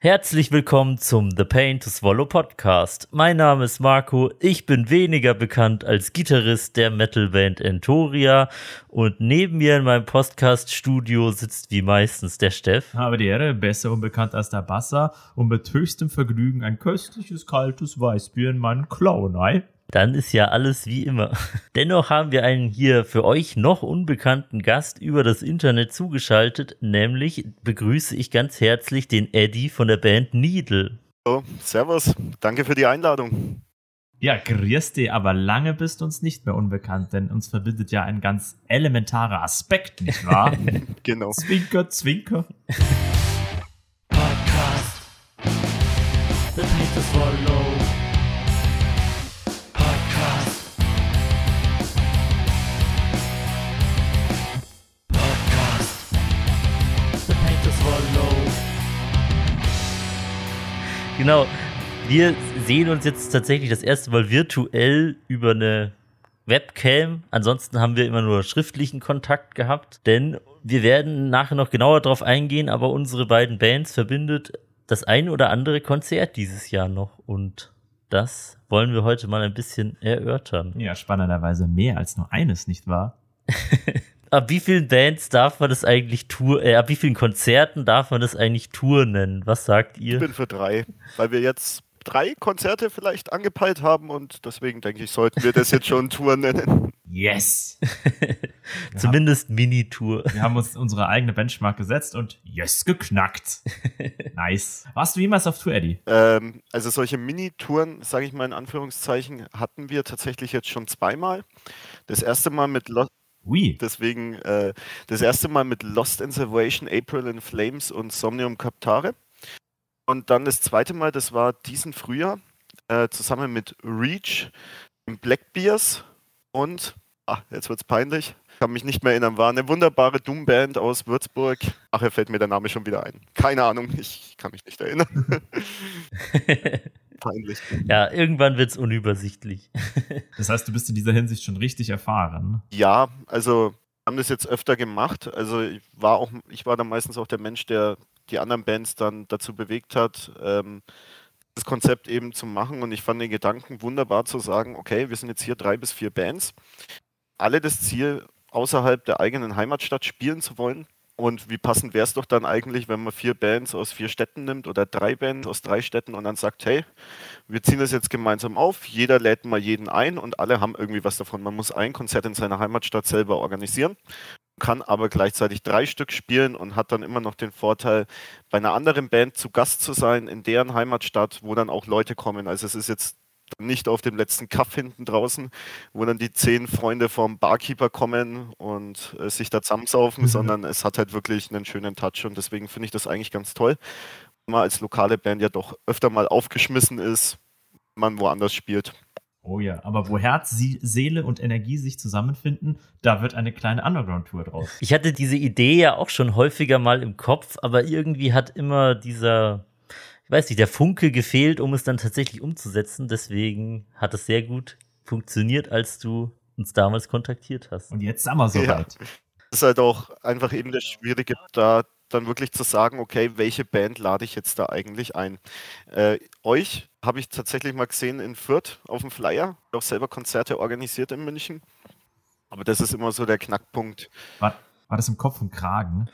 Herzlich willkommen zum The Pain to Swallow Podcast. Mein Name ist Marco. Ich bin weniger bekannt als Gitarrist der Metalband Entoria und neben mir in meinem Podcast-Studio sitzt wie meistens der Steff. Habe die Ehre, besser unbekannt als der Basser und mit höchstem Vergnügen ein köstliches kaltes Weißbier in meinen Klauen. Ei? Dann ist ja alles wie immer. Dennoch haben wir einen hier für euch noch unbekannten Gast über das Internet zugeschaltet, nämlich begrüße ich ganz herzlich den Eddie von der Band Needle. Hallo, servus, danke für die Einladung. Ja, grüß dich, aber lange bist du uns nicht mehr unbekannt, denn uns verbindet ja ein ganz elementarer Aspekt, nicht wahr? genau. Zwinker, zwinker. Podcast. The Pain to Genau. Wir sehen uns jetzt tatsächlich das erste Mal virtuell über eine Webcam. Ansonsten haben wir immer nur schriftlichen Kontakt gehabt, denn wir werden nachher noch genauer drauf eingehen, aber unsere beiden Bands verbindet das ein oder andere Konzert dieses Jahr noch und das wollen wir heute mal ein bisschen erörtern. Ja, spannenderweise mehr als nur eines, nicht wahr? Ab wie vielen Bands darf man das eigentlich Tour, äh, ab wie vielen Konzerten darf man das eigentlich Tour nennen? Was sagt Ich ihr? bin für drei, weil wir jetzt drei Konzerte vielleicht angepeilt haben und deswegen denke ich, sollten wir das jetzt schon Tour nennen. Yes! Zumindest Mini-Tour. Wir haben uns unsere eigene Benchmark gesetzt und yes, geknackt. Nice. Warst du jemals auf Tour, Eddie? Ähm, also solche Mini-Touren, sage ich mal in Anführungszeichen, hatten wir tatsächlich jetzt schon zweimal. Das erste Mal mit Lost, Ui. deswegen äh, das erste Mal mit Lost in Salvation, April in Flames und Somnium Captare. Und dann das zweite Mal, das war diesen Frühjahr, äh, zusammen mit Reach, dem Blackbears und, ah, jetzt wird's peinlich, kann mich nicht mehr erinnern, war eine wunderbare Doom-Band aus Würzburg. Ach, er fällt mir der Name schon wieder ein. Keine Ahnung, ich kann mich nicht erinnern. peinlich. ja, irgendwann wird's unübersichtlich. Das heißt, du bist in dieser Hinsicht schon richtig erfahren. Ja, also haben das jetzt öfter gemacht. Also ich war auch, ich war dann meistens auch der Mensch, der die anderen Bands dann dazu bewegt hat, ähm, das Konzept eben zu machen. Und ich fand den Gedanken wunderbar zu sagen, okay, wir sind jetzt hier drei bis vier Bands, alle das Ziel, außerhalb der eigenen Heimatstadt spielen zu wollen. Und wie passend wäre es doch dann eigentlich, wenn man vier Bands aus vier Städten nimmt oder drei Bands aus drei Städten und dann sagt, hey, wir ziehen das jetzt gemeinsam auf, jeder lädt mal jeden ein und alle haben irgendwie was davon. Man muss ein Konzert in seiner Heimatstadt selber organisieren, kann aber gleichzeitig drei Stück spielen und hat dann immer noch den Vorteil, bei einer anderen Band zu Gast zu sein in deren Heimatstadt, wo dann auch Leute kommen. Also es ist jetzt nicht auf dem letzten Kaff hinten draußen, wo dann die zehn Freunde vom Barkeeper kommen und äh, sich da zusammensaufen, Mhm. sondern es hat halt wirklich einen schönen Touch und deswegen finde ich das eigentlich ganz toll. Wenn man als lokale Band ja doch öfter mal aufgeschmissen ist, wenn man woanders spielt. Oh ja, aber wo Herz, Sie Seele und Energie sich zusammenfinden, da wird eine kleine Underground-Tour draus. Ich hatte diese Idee ja auch schon häufiger mal im Kopf, aber irgendwie hat immer dieser, ich weiß nicht, der Funke gefehlt, um es dann tatsächlich umzusetzen. Deswegen hat es sehr gut funktioniert, als du uns damals kontaktiert hast. Und jetzt sind wir Ja. soweit. Es ist halt auch einfach eben das Schwierige, da dann wirklich zu sagen, okay, welche Band lade ich jetzt da eigentlich ein? Äh, euch habe ich tatsächlich mal gesehen in Fürth auf dem Flyer, auch selber Konzerte organisiert in München. Aber das ist immer so der Knackpunkt. War, das im Kopf und Kragen?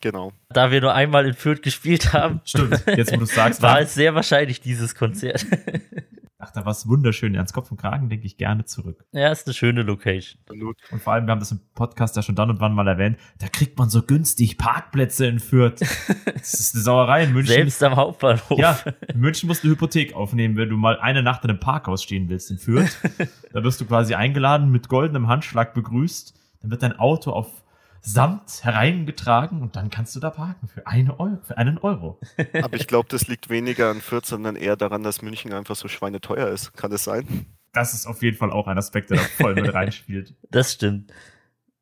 Genau. Da wir nur einmal in Fürth gespielt haben, Stimmt, jetzt wo du sagst, war war es sehr wahrscheinlich dieses Konzert. Ach, da war es wunderschön. Ans Kopf und Kragen denke ich gerne zurück. ja, ist eine schöne Location. Und vor allem, wir haben das im Podcast ja schon dann und wann mal erwähnt, da kriegt man so günstig Parkplätze in Fürth. Das ist eine Sauerei in München. Selbst am Hauptbahnhof. Ja, in München musst du eine Hypothek aufnehmen, wenn du mal eine Nacht in einem Parkhaus stehen willst in Fürth. da wirst du quasi eingeladen, mit goldenem Handschlag begrüßt. Dann wird dein Auto auf Samt hereingetragen und dann kannst du da parken für, eine Euro, für einen Euro. Aber ich glaube, das liegt weniger an Fürth, sondern eher daran, dass München einfach so schweineteuer ist. Kann das sein? Das ist auf jeden Fall auch ein Aspekt, der da voll mit reinspielt. Das stimmt.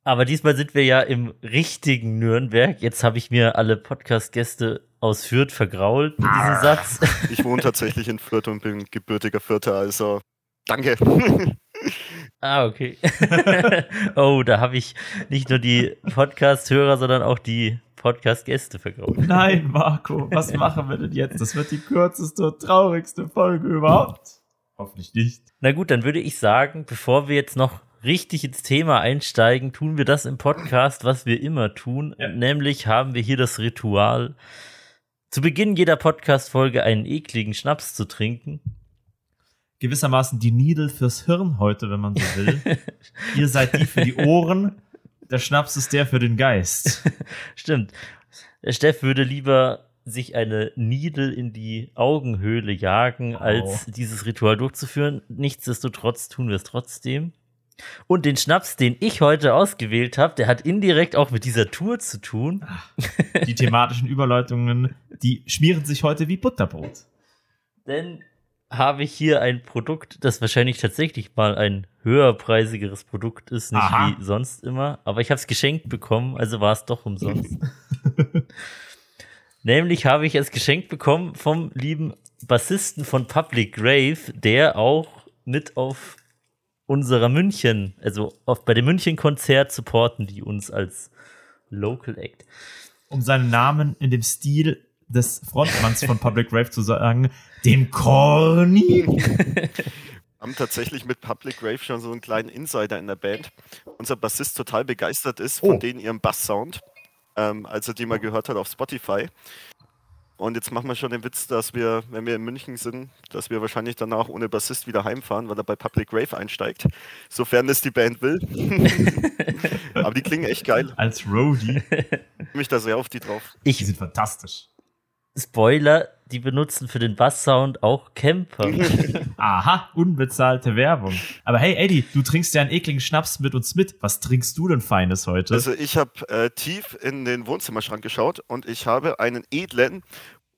Aber diesmal sind wir ja im richtigen Nürnberg. Jetzt habe ich mir alle Podcast-Gäste aus Fürth vergrault mit diesem Satz. Ich wohne tatsächlich in Fürth und bin gebürtiger Fürther, also danke. Ah, okay. oh, da habe ich nicht nur die Podcast-Hörer, sondern auch die Podcast-Gäste verkaufen. Nein, Marco, was machen wir denn jetzt? Das wird die kürzeste und traurigste Folge überhaupt. Hoffentlich nicht. Na gut, dann würde ich sagen, bevor wir jetzt noch richtig ins Thema einsteigen, tun wir das im Podcast, was wir immer tun. Ja. Nämlich haben wir hier das Ritual, zu Beginn jeder Podcast-Folge einen ekligen Schnaps zu trinken. Gewissermaßen die Needle fürs Hirn heute, wenn man so will. Ihr seid die für die Ohren. Der Schnaps ist der für den Geist. Stimmt. Der Steff würde lieber sich eine Needle in die Augenhöhle jagen, als dieses Ritual durchzuführen. Nichtsdestotrotz tun wir es trotzdem. Und den Schnaps, den ich heute ausgewählt habe, der hat indirekt auch mit dieser Tour zu tun. Die thematischen Überleitungen, die schmieren sich heute wie Butterbrot. Denn habe ich hier ein Produkt, das wahrscheinlich tatsächlich mal ein höherpreisigeres Produkt ist, nicht Aha. wie sonst immer. Aber ich habe es geschenkt bekommen, also war es doch umsonst. Nämlich habe ich es geschenkt bekommen vom lieben Bassisten von Public Grave, der auch mit auf unserer München, also auf, bei dem München-Konzert supporten die uns als Local Act. Um seinen Namen in dem Stil des Frontmanns von Public Grave zu sagen, dem Corny. haben tatsächlich mit Public Grave schon so einen kleinen Insider in der Band. Unser Bassist total begeistert ist von Oh. denen ihrem Basssound, ähm, als er die mal gehört hat auf Spotify. Und jetzt machen wir schon den Witz, dass wir, wenn wir in München sind, dass wir wahrscheinlich danach ohne Bassist wieder heimfahren, weil er bei Public Grave einsteigt. Sofern es die Band will. Aber die klingen echt geil. Als Roadie. Ich freue mich da sehr auf die drauf. Die Ich sind fantastisch. Spoiler, die benutzen für den Basssound auch Camper. Aha, unbezahlte Werbung. Aber hey, Eddie, du trinkst ja einen ekligen Schnaps mit uns mit. Was trinkst du denn Feines heute? Also ich habe äh, tief in den Wohnzimmerschrank geschaut und ich habe einen edlen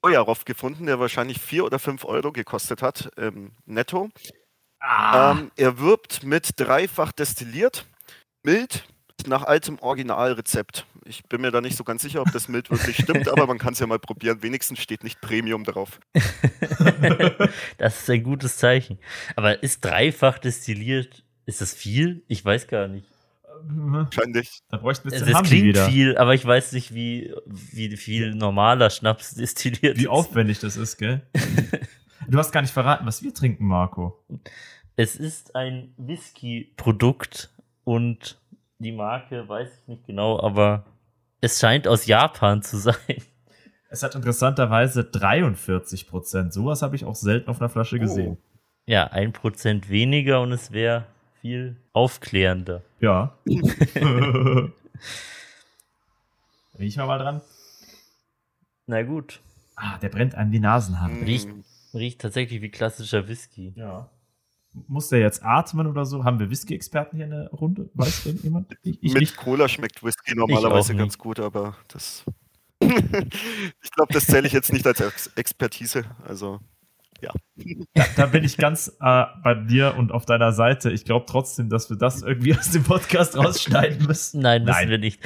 Ojarov gefunden, der wahrscheinlich vier oder fünf Euro gekostet hat, ähm, netto. ah, Ähm, er wirbt mit dreifach destilliert, mild, nach altem Originalrezept. Ich bin mir da nicht so ganz sicher, ob das mild wirklich stimmt, aber man kann es ja mal probieren. Wenigstens steht nicht Premium drauf. Das ist ein gutes Zeichen. Aber ist dreifach destilliert, ist das viel? Ich weiß gar nicht. Wahrscheinlich. da bräuchten wir Also jetzt den es Hamdi klingt wieder. viel, aber ich weiß nicht, wie, wie viel normaler Schnaps destilliert Wie ist. aufwendig das ist, gell? Du hast gar nicht verraten, was wir trinken, Marco. Es ist ein Whisky-Produkt und die Marke weiß ich nicht genau, aber es scheint aus Japan zu sein. Es hat interessanterweise 43 Prozent. Sowas habe ich auch selten auf einer Flasche gesehen. Ja, ein Prozent weniger und es wäre viel aufklärender. Ja. Riech mal mal dran. Na gut, Ah, der brennt an die Nasenhaare. Riecht- riecht tatsächlich wie klassischer Whisky. Ja. Muss der jetzt atmen oder so? Haben wir Whisky-Experten hier in der Runde? Weiß denn jemand? Ich, ich Mit nicht. Cola schmeckt Whisky normalerweise ganz gut, aber das. ich glaube, das zähle ich jetzt nicht als Ex Expertise. Also, Da, da bin ich ganz äh, bei dir und auf deiner Seite. Ich glaube trotzdem, dass wir das irgendwie aus dem Podcast rausschneiden müssen. Nein, müssen Nein. wir nicht.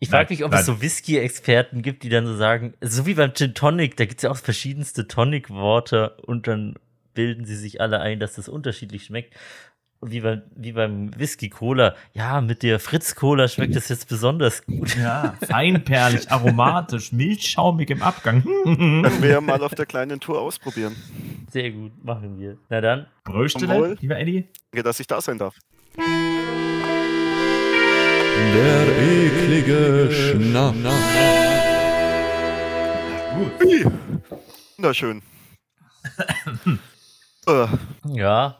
Ich frage mich, ob nein. es so Whisky-Experten gibt, die dann so sagen, so wie beim Gin Tonic, da gibt es ja auch verschiedenste Tonic-Worte und dann bilden sie sich alle ein, dass das unterschiedlich schmeckt. Und wie beim, wie beim Whisky-Cola, ja, mit der Fritz-Cola schmeckt das jetzt besonders gut. Ja, feinperlig, aromatisch, milchschaumig im Abgang. können wir ja mal auf der kleinen Tour ausprobieren. Sehr gut, machen wir. Na dann, Bröstele, lieber Eddie. Danke, dass ich da sein darf. Der eklige Schnaps. Ui, Wunderschön. äh, ja,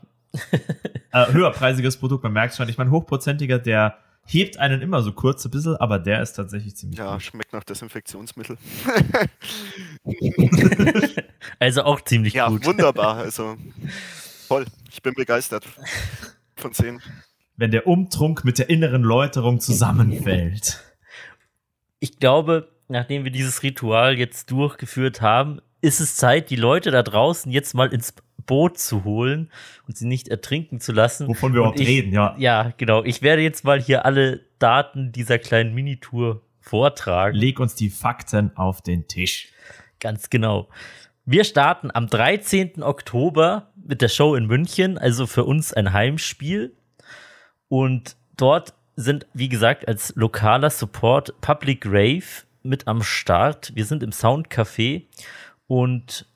Äh, höherpreisiges Produkt, man merkt schon. Ich meine, hochprozentiger, der hebt einen immer so kurz ein bisschen, aber der ist tatsächlich ziemlich ja, gut. schmeckt nach Desinfektionsmittel. also auch ziemlich Ja, gut. wunderbar. Also toll. Ich bin begeistert. Von 10. Wenn der Umtrunk mit der inneren Läuterung zusammenfällt. Ich glaube, nachdem wir dieses Ritual jetzt durchgeführt haben, ist es Zeit, die Leute da draußen jetzt mal ins Boot zu holen und sie nicht ertrinken zu lassen. Wovon wir überhaupt ich- reden, ja. Ja, genau. Ich werde jetzt mal hier alle Daten dieser kleinen Minitour vortragen. Leg uns die Fakten auf den Tisch. Ganz genau. Wir starten am 13. Oktober mit der Show in München, also für uns ein Heimspiel. Und dort sind, wie gesagt, als lokaler Support Public Rave mit am Start. Wir sind im Soundcafé und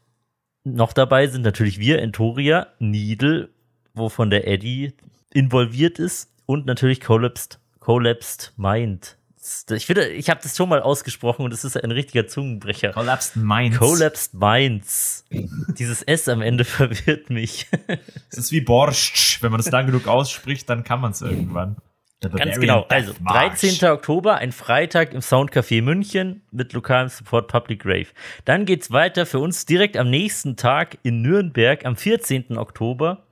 noch dabei sind natürlich wir, Entoria, Needle, wovon der Eddie involviert ist und natürlich Collapsed, Collapsed Mind. Ich finde, ich habe das schon mal ausgesprochen und es ist ein richtiger Zungenbrecher. Collapsed Minds. Collapsed Minds. Dieses S am Ende verwirrt mich. Es ist wie Borscht. Wenn man es lang genug ausspricht, dann kann man es irgendwann. Ganz genau. Also, March. 13. Oktober, ein Freitag im Soundcafé München mit lokalem Support Public Rave. Dann geht's weiter für uns direkt am nächsten Tag in Nürnberg am 14. Oktober.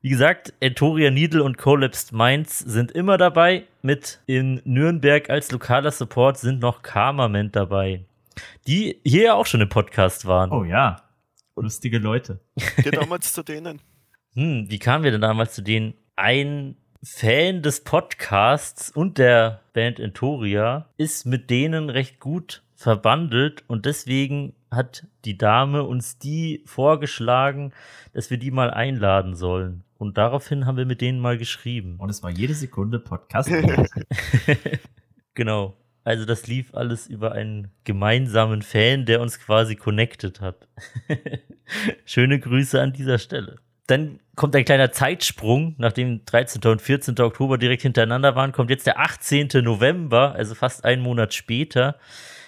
Wie gesagt, Entoria Needle und Collapsed Minds sind immer dabei. Mit in Nürnberg als lokaler Support sind noch Karmament dabei. Die hier ja auch schon im Podcast waren. Oh ja. Lustige Leute. Geht damals zu denen. Hm, wie kamen wir denn damals zu denen? Ein Fan des Podcasts und der Band Entoria ist mit denen recht gut verbandelt und deswegen hat die Dame uns die vorgeschlagen, dass wir die mal einladen sollen. Und daraufhin haben wir mit denen mal geschrieben. Und es war jede Sekunde Podcast. Genau. Also das lief alles über einen gemeinsamen Fan, der uns quasi connected hat. Schöne Grüße an dieser Stelle. Dann kommt ein kleiner Zeitsprung, nachdem 13. und 14. Oktober direkt hintereinander waren, kommt jetzt der 18. November, also fast einen Monat später.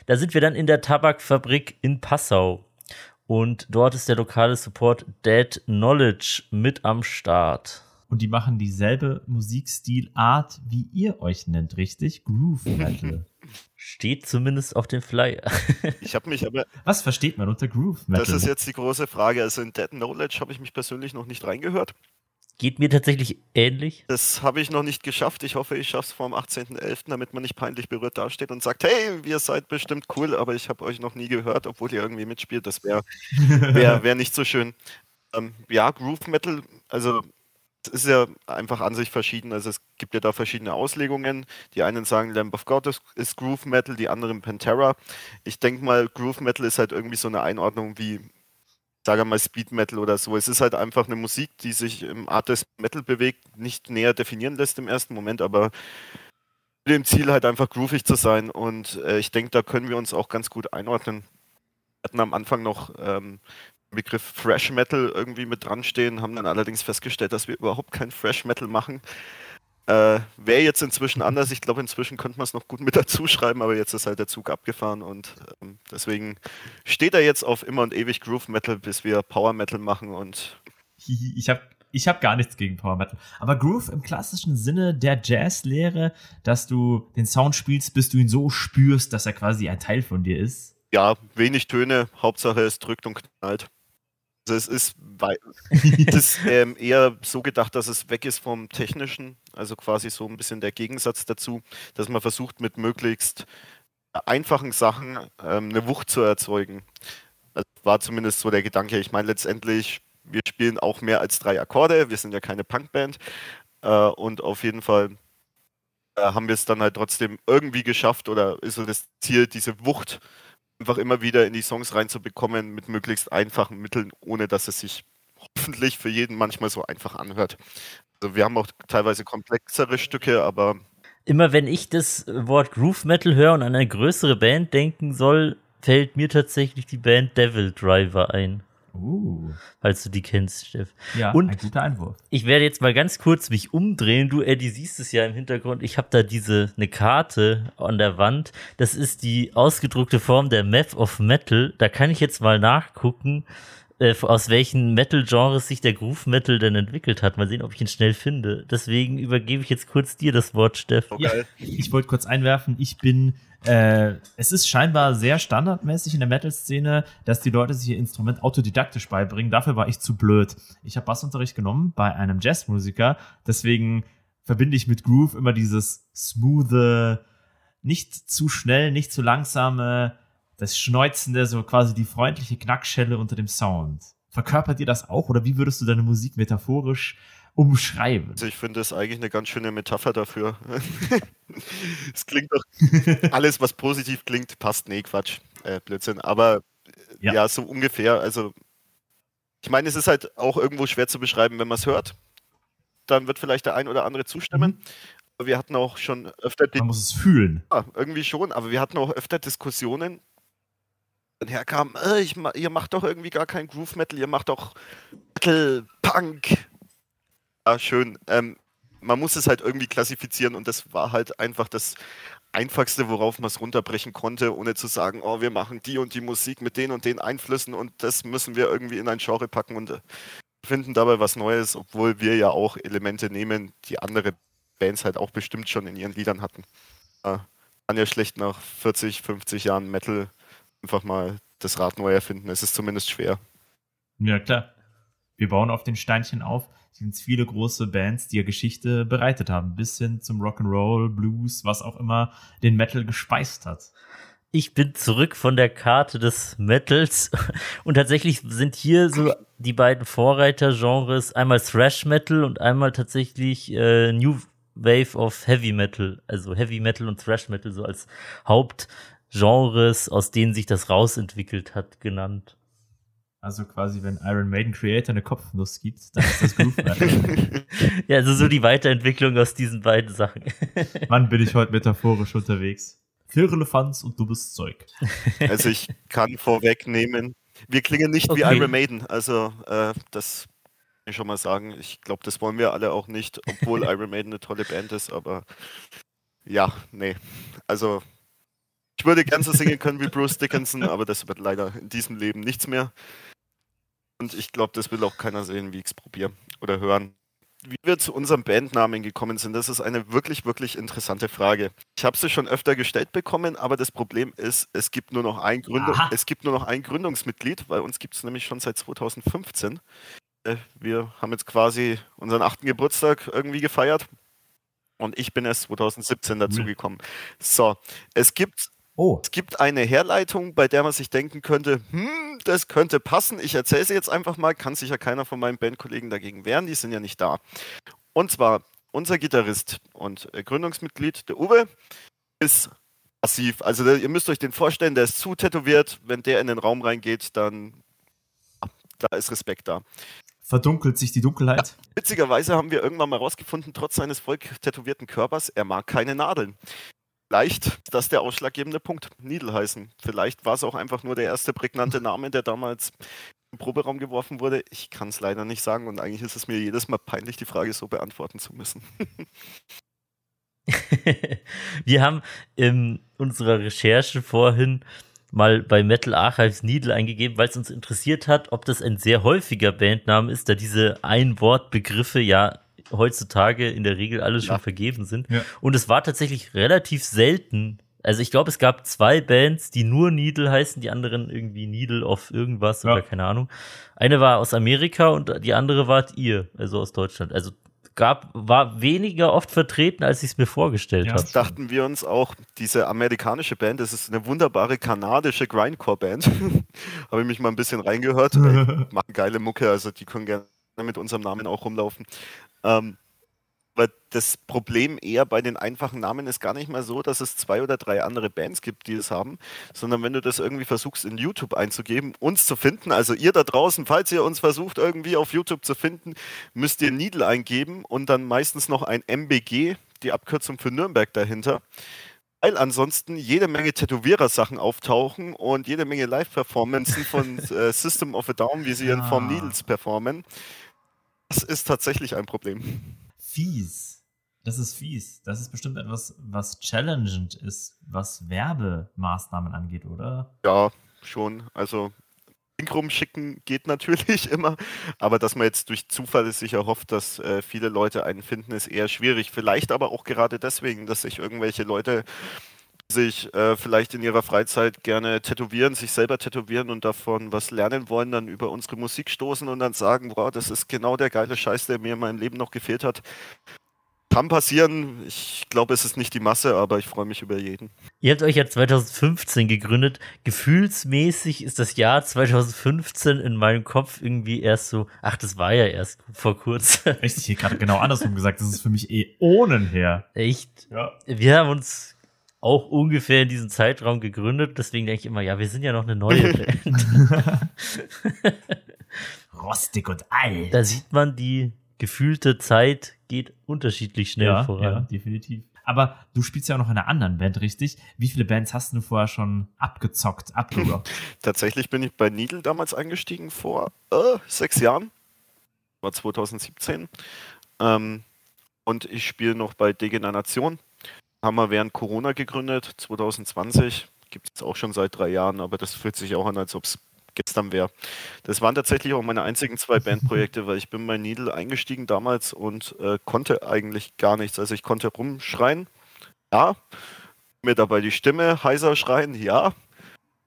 Da sind wir dann in der Tabakfabrik in Passau. Und dort ist der lokale Support Dead Knowledge mit am Start. Und die machen dieselbe Musikstilart, wie ihr euch nennt, richtig? Groove Metal. Steht zumindest auf dem Flyer. Ich habe mich aber, Was versteht man unter Groove Metal? das ist jetzt die große Frage. Also in Dead Knowledge habe ich mich persönlich noch nicht reingehört. Geht mir tatsächlich ähnlich. Das habe ich noch nicht geschafft. Ich hoffe, ich schaffe es vor dem 18.11., damit man nicht peinlich berührt dasteht und sagt, hey, ihr seid bestimmt cool, aber ich habe euch noch nie gehört, obwohl ihr irgendwie mitspielt. Das wäre wär, wär nicht so schön. Ähm, ja, Groove Metal, also ist ja einfach an sich verschieden. Also es gibt ja da verschiedene Auslegungen. Die einen sagen, Lamb of God ist, Groove Metal, die anderen Pantera. Ich denke mal, Groove Metal ist halt irgendwie so eine Einordnung wie, sage mal, Speed Metal oder so. Es ist halt einfach eine Musik, die sich im Art des Metal bewegt, nicht näher definieren lässt im ersten Moment, aber mit dem Ziel halt einfach groovig zu sein. Und äh, ich denke, da können wir uns auch ganz gut einordnen. Wir hatten am Anfang noch ähm, Begriff Fresh Metal irgendwie mit dran stehen, haben dann allerdings festgestellt, dass wir überhaupt kein Fresh Metal machen. Äh, Wäre jetzt inzwischen anders. Ich glaube, inzwischen könnte man es noch gut mit dazu schreiben, aber jetzt ist halt der Zug abgefahren und ähm, deswegen steht er jetzt auf immer und ewig Groove Metal, bis wir Power Metal machen und Ich habe ich hab gar nichts gegen Power Metal. Aber Groove im klassischen Sinne der Jazzlehre, dass du den Sound spielst, bis du ihn so spürst, dass er quasi ein Teil von dir ist. ja, wenig Töne, Hauptsache es drückt und knallt. Also es ist, es ist ähm, eher so gedacht, dass es weg ist vom Technischen, also quasi so ein bisschen der Gegensatz dazu, dass man versucht mit möglichst einfachen Sachen ähm, eine Wucht zu erzeugen. Das war zumindest so der Gedanke. Ich meine letztendlich, wir spielen auch mehr als drei Akkorde, wir sind ja keine Punkband äh, und auf jeden Fall äh, haben wir es dann halt trotzdem irgendwie geschafft oder ist so das Ziel, diese Wucht einfach immer wieder in die Songs reinzubekommen mit möglichst einfachen Mitteln, ohne dass es sich hoffentlich für jeden manchmal so einfach anhört. Also wir haben auch teilweise komplexere Stücke, aber Immer wenn ich das Wort Groove Metal höre und an eine größere Band denken soll, fällt mir tatsächlich die Band Devil Driver ein. Uh, Falls du die kennst, Steff. ja, Und- ein guter Einwurf. Ich werde jetzt mal ganz kurz mich umdrehen. Du, Eddie, siehst es ja im Hintergrund. Ich habe da diese eine Karte an der Wand. Das ist die ausgedruckte Form der Map of Metal. Da kann ich jetzt mal nachgucken, äh, aus welchen Metal-Genres sich der Groove Metal denn entwickelt hat. Mal sehen, ob ich ihn schnell finde. Deswegen übergebe ich jetzt kurz dir das Wort, Steff. so Ja. geil. Ich wollte kurz einwerfen, ich bin, äh, es ist scheinbar sehr standardmäßig in der Metal-Szene, dass die Leute sich ihr Instrument autodidaktisch beibringen. Dafür war ich zu blöd. Ich habe Bassunterricht genommen bei einem Jazzmusiker, deswegen verbinde ich mit Groove immer dieses smooth, nicht zu schnell, nicht zu langsame, das Schneuzende, so quasi die freundliche Knackschelle unter dem Sound. Verkörpert ihr das auch oder wie würdest du deine Musik metaphorisch umschreiben? Also ich finde das eigentlich eine ganz schöne Metapher dafür. Es klingt doch, alles was positiv klingt, passt. Nee, Quatsch, äh, Blödsinn. Aber äh, Ja. ja. so ungefähr. Also ich meine, es ist halt auch irgendwo schwer zu beschreiben, wenn man es hört. Dann wird vielleicht der ein oder andere zustimmen. wir hatten auch schon öfter Man muss es fühlen. Ja, irgendwie schon, aber wir hatten auch öfter Diskussionen. Dann herkam, äh, ich, ihr macht doch irgendwie gar kein Groove Metal, ihr macht doch Metal, Punk. Ja, schön. Ähm, man muss es halt irgendwie klassifizieren und das war halt einfach das Einfachste, worauf man es runterbrechen konnte, ohne zu sagen, oh, wir machen die und die Musik mit den und den Einflüssen und das müssen wir irgendwie in ein Genre packen und äh, finden dabei was Neues, obwohl wir ja auch Elemente nehmen, die andere Bands halt auch bestimmt schon in ihren Liedern hatten kann ja schlecht nach 40, 50 Jahren Metal einfach mal das Rad neu erfinden. Es ist zumindest schwer. Ja, klar. Wir bauen auf den Steinchen auf. Es sind viele große Bands, die ja Geschichte bereitet haben, bis hin zum Rock'n'Roll, Blues, was auch immer den Metal gespeist hat. Ich bin zurück von der Karte des Metals und tatsächlich sind hier so die beiden Vorreitergenres einmal Thrash Metal und einmal tatsächlich äh, New Wave of Heavy Metal, also Heavy Metal und Thrash Metal so als Hauptgenres, aus denen sich das rausentwickelt hat, genannt. Also quasi, wenn Iron Maiden Creator eine Kopfnuss gibt, dann ist das Groove. Ja, also so die Weiterentwicklung aus diesen beiden Sachen. Wann bin ich heute metaphorisch unterwegs? Firlefanz und dummes Zeug. Also ich kann vorwegnehmen, wir klingen nicht wie Okay. Iron Maiden. Also äh, das kann ich schon mal sagen. Ich glaube, das wollen wir alle auch nicht, obwohl Iron Maiden eine tolle Band ist, aber ja, nee. Also ich würde gern so singen können wie Bruce Dickinson, aber das wird leider in diesem Leben nichts mehr. Und ich glaube, das will auch keiner sehen, wie ich es probiere oder hören. Wie wir zu unserem Bandnamen gekommen sind, das ist eine wirklich, wirklich interessante Frage. Ich habe sie schon öfter gestellt bekommen, aber das Problem ist, es gibt nur noch ein, Gründung, Aha. es gibt nur noch ein Gründungsmitglied, weil uns gibt es nämlich schon seit 2015. Äh, Wir haben jetzt quasi unseren achten Geburtstag irgendwie gefeiert und ich bin erst 2017 dazugekommen. So, es gibt Oh, es gibt eine Herleitung, bei der man sich denken könnte, hm, das könnte passen. Ich erzähle sie jetzt einfach mal, kann sich ja keiner von meinen Bandkollegen dagegen wehren, die sind ja nicht da. Und zwar, unser Gitarrist und äh, Gründungsmitglied, der Uwe, ist passiv. Also ihr müsst euch den vorstellen, der ist zu tätowiert. Wenn der in den Raum reingeht, dann ah, da ist Respekt da. verdunkelt sich die Dunkelheit. Witzigerweise haben wir irgendwann mal rausgefunden, trotz seines voll tätowierten Körpers, er mag keine Nadeln. Vielleicht das der ausschlaggebende Punkt. Needle heißen. Vielleicht war es auch einfach nur der erste prägnante Name, der damals im Proberaum geworfen wurde. Ich kann es leider nicht sagen und eigentlich ist es mir jedes Mal peinlich, die Frage so beantworten zu müssen. Wir haben in unserer Recherche vorhin mal bei Metal Archives Needle eingegeben, weil es uns interessiert hat, ob das ein sehr häufiger Bandname ist, da diese Ein-Wort-Begriffe ja heutzutage in der Regel alle schon Ja. vergeben sind. Ja. Und es war tatsächlich relativ selten. Also ich glaube, es gab zwei Bands, die nur Needle heißen, die anderen irgendwie Needle of irgendwas Ja. oder keine Ahnung. Eine war aus Amerika und die andere wart ihr, also aus Deutschland. Also gab, war weniger oft vertreten, als ich es mir vorgestellt Ja. habe. Dachten wir uns auch, diese amerikanische Band, das ist eine wunderbare kanadische Grindcore-Band. Habe ich mich mal ein bisschen reingehört. Ey, machen geile Mucke, also die können gerne mit unserem Namen auch rumlaufen. Ähm, aber das Problem eher bei den einfachen Namen ist gar nicht mal so, dass es zwei oder drei andere Bands gibt, die es haben, sondern wenn du das irgendwie versuchst in YouTube einzugeben, uns zu finden, also ihr da draußen, falls ihr uns versucht irgendwie auf YouTube zu finden, müsst ihr Needle eingeben und dann meistens noch ein MBG, die Abkürzung für Nürnberg dahinter. Weil ansonsten jede Menge Tätowierer-Sachen auftauchen und jede Menge Live-Performances von äh, System of a Down, wie sie in Form Ah. Needles performen. Das ist tatsächlich ein Problem. Fies. Das ist fies. Das ist bestimmt etwas, was challengend ist, was Werbemaßnahmen angeht, oder? Ja, schon. Also Link rumschicken geht natürlich immer, aber dass man jetzt durch Zufall sich erhofft, dass äh, viele Leute einen finden, ist eher schwierig. Vielleicht aber auch gerade deswegen, dass sich irgendwelche Leute sich äh, vielleicht in ihrer Freizeit gerne tätowieren, sich selber tätowieren und davon was lernen wollen, dann über unsere Musik stoßen und dann sagen, wow, das ist genau der geile Scheiß, der mir in meinem Leben noch gefehlt hat. Kann passieren. Ich glaube, es ist nicht die Masse, aber ich freue mich über jeden. Ihr habt euch ja 2015 gegründet. Gefühlsmäßig ist das Jahr 2015 in meinem Kopf irgendwie erst so, ach, das war ja erst vor kurzem. Richtig, hier gerade genau andersrum gesagt. Das ist für mich Äonen her. Echt. Ja. Wir haben uns auch ungefähr in diesem Zeitraum gegründet. Deswegen denke ich immer, ja, wir sind ja noch eine neue Band. Rostig und alt. da sieht man die gefühlte Zeit geht unterschiedlich schnell ja, ja, voran. definitiv. Aber du spielst ja auch noch in einer anderen Band, richtig? Wie viele Bands hast du vorher schon abgezockt, abgerockt? Tatsächlich bin ich bei Needle damals eingestiegen vor äh, sechs Jahren. War 2017. Ähm, und ich spiele noch bei Degeneration. Haben wir während Corona gegründet, 2020. Gibt es auch schon seit drei Jahren, aber das fühlt sich auch an, als ob es gestern wäre. Das waren tatsächlich auch meine einzigen zwei Bandprojekte, weil ich bin bei Needle eingestiegen damals und äh, konnte eigentlich gar nichts. Also ich konnte rumschreien, ja, mir dabei die Stimme heiser schreien, ja.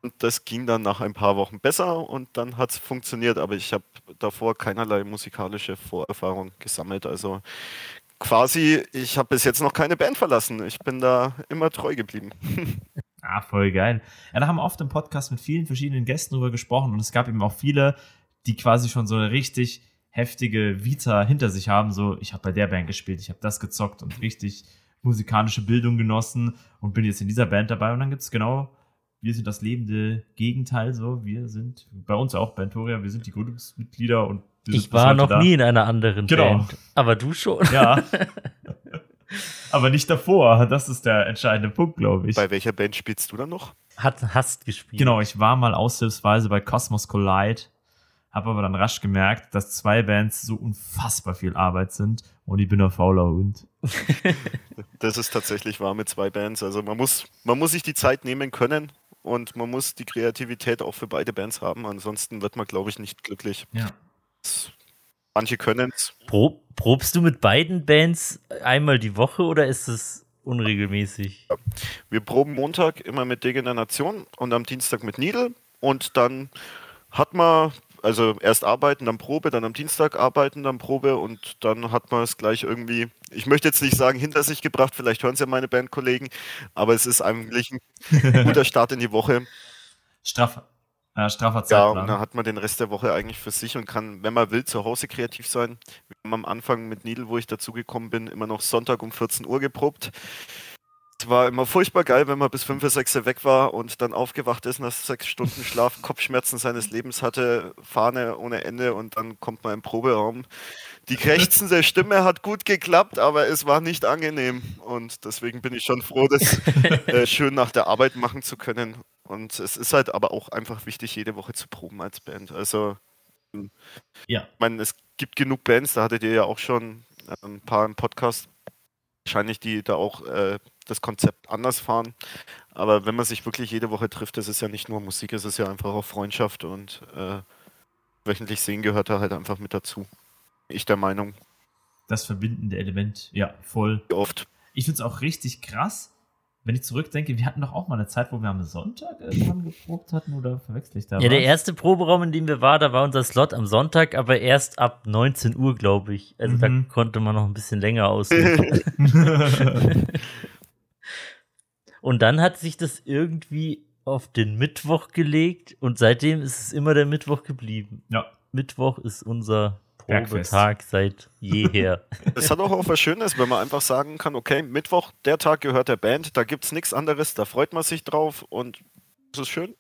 Und das ging dann nach ein paar Wochen besser und dann hat es funktioniert, aber ich habe davor keinerlei musikalische Vorerfahrung gesammelt. Also quasi, ich habe bis jetzt noch keine Band verlassen. Ich bin da immer treu geblieben. Ah, voll geil. Ja, da haben wir oft im Podcast mit vielen verschiedenen Gästen drüber gesprochen und es gab eben auch viele, die quasi schon so eine richtig heftige Vita hinter sich haben. So, ich habe bei der Band gespielt, ich habe das gezockt und richtig musikalische Bildung genossen und bin jetzt in dieser Band dabei. Und dann gibt es genau, wir sind das lebende Gegenteil. So, wir sind bei uns auch Bantoria, wir sind die Gründungsmitglieder und wir sind Ich war noch da. nie in einer anderen Genau. Band. Aber du schon. Ja. Aber nicht davor. Das ist der entscheidende Punkt, glaube ich. Bei welcher Band spielst du dann noch? Hat, hast gespielt. Genau, ich war mal aushilfsweise bei Cosmos Collide, habe aber dann rasch gemerkt, dass zwei Bands so unfassbar viel Arbeit sind und ich bin ein fauler Hund. Das ist tatsächlich wahr mit zwei Bands. Also man muss, man muss sich die Zeit nehmen können und man muss die Kreativität auch für beide Bands haben. Ansonsten wird man, glaube ich, nicht glücklich. Ja. Manche können es. Pro, probst du mit beiden Bands einmal die Woche oder ist es unregelmäßig? Wir proben Montag immer mit Degeneration und am Dienstag mit Needle. Und dann hat man, also erst arbeiten, dann Probe, dann am Dienstag arbeiten, dann Probe und dann hat man es gleich irgendwie, ich möchte jetzt nicht sagen, hinter sich gebracht, vielleicht hören es ja meine Bandkollegen, aber es ist eigentlich ein guter Start in die Woche. Straff, äh, straffer Ja, und Zeitplan. dann hat man den Rest der Woche eigentlich für sich und kann, wenn man will, zu Hause kreativ sein. Wir haben am Anfang mit Needle, wo ich dazugekommen bin, immer noch Sonntag um 14 Uhr geprobt. Es war immer furchtbar geil, wenn man bis 5, 6 Uhr weg war und dann aufgewacht ist nach sechs Stunden Schlaf, Kopfschmerzen seines Lebens hatte, Fahne ohne Ende und dann kommt man im Proberaum. Die krächzende Stimme hat gut geklappt, aber es war nicht angenehm und deswegen bin ich schon froh, das äh, schön nach der Arbeit machen zu können. Und es ist halt aber auch einfach wichtig, jede Woche zu proben als Band. Also Ja. ich meine, es gibt genug Bands, da hattet ihr ja auch schon äh, ein paar im Podcast, wahrscheinlich die da auch äh, das Konzept anders fahren. Aber wenn man sich wirklich jede Woche trifft, das ist ja nicht nur Musik, es ist ja einfach auch Freundschaft und äh, wöchentlich sehen gehört da halt einfach mit dazu. Ich der Meinung, Das verbindende Element, ja, voll. oft. Ich finde es auch richtig krass, wenn ich zurückdenke, wir hatten doch auch mal eine Zeit, wo wir am Sonntag irgendwann geprobt hatten oder verwechsel ich da Ja, der was? erste Proberaum, in dem wir waren, da war unser Slot am Sonntag, aber erst ab 19 Uhr, glaube ich. Also da Mhm. konnte man noch ein bisschen länger aussuchen. Und dann hat sich das irgendwie auf den Mittwoch gelegt und seitdem ist es immer der Mittwoch geblieben. ja, Mittwoch ist unser. Probetag seit jeher. Es hat auch, auch was Schönes, wenn man einfach sagen kann, okay, Mittwoch, der Tag gehört der Band, da gibt es nichts anderes, da freut man sich drauf und das ist schön.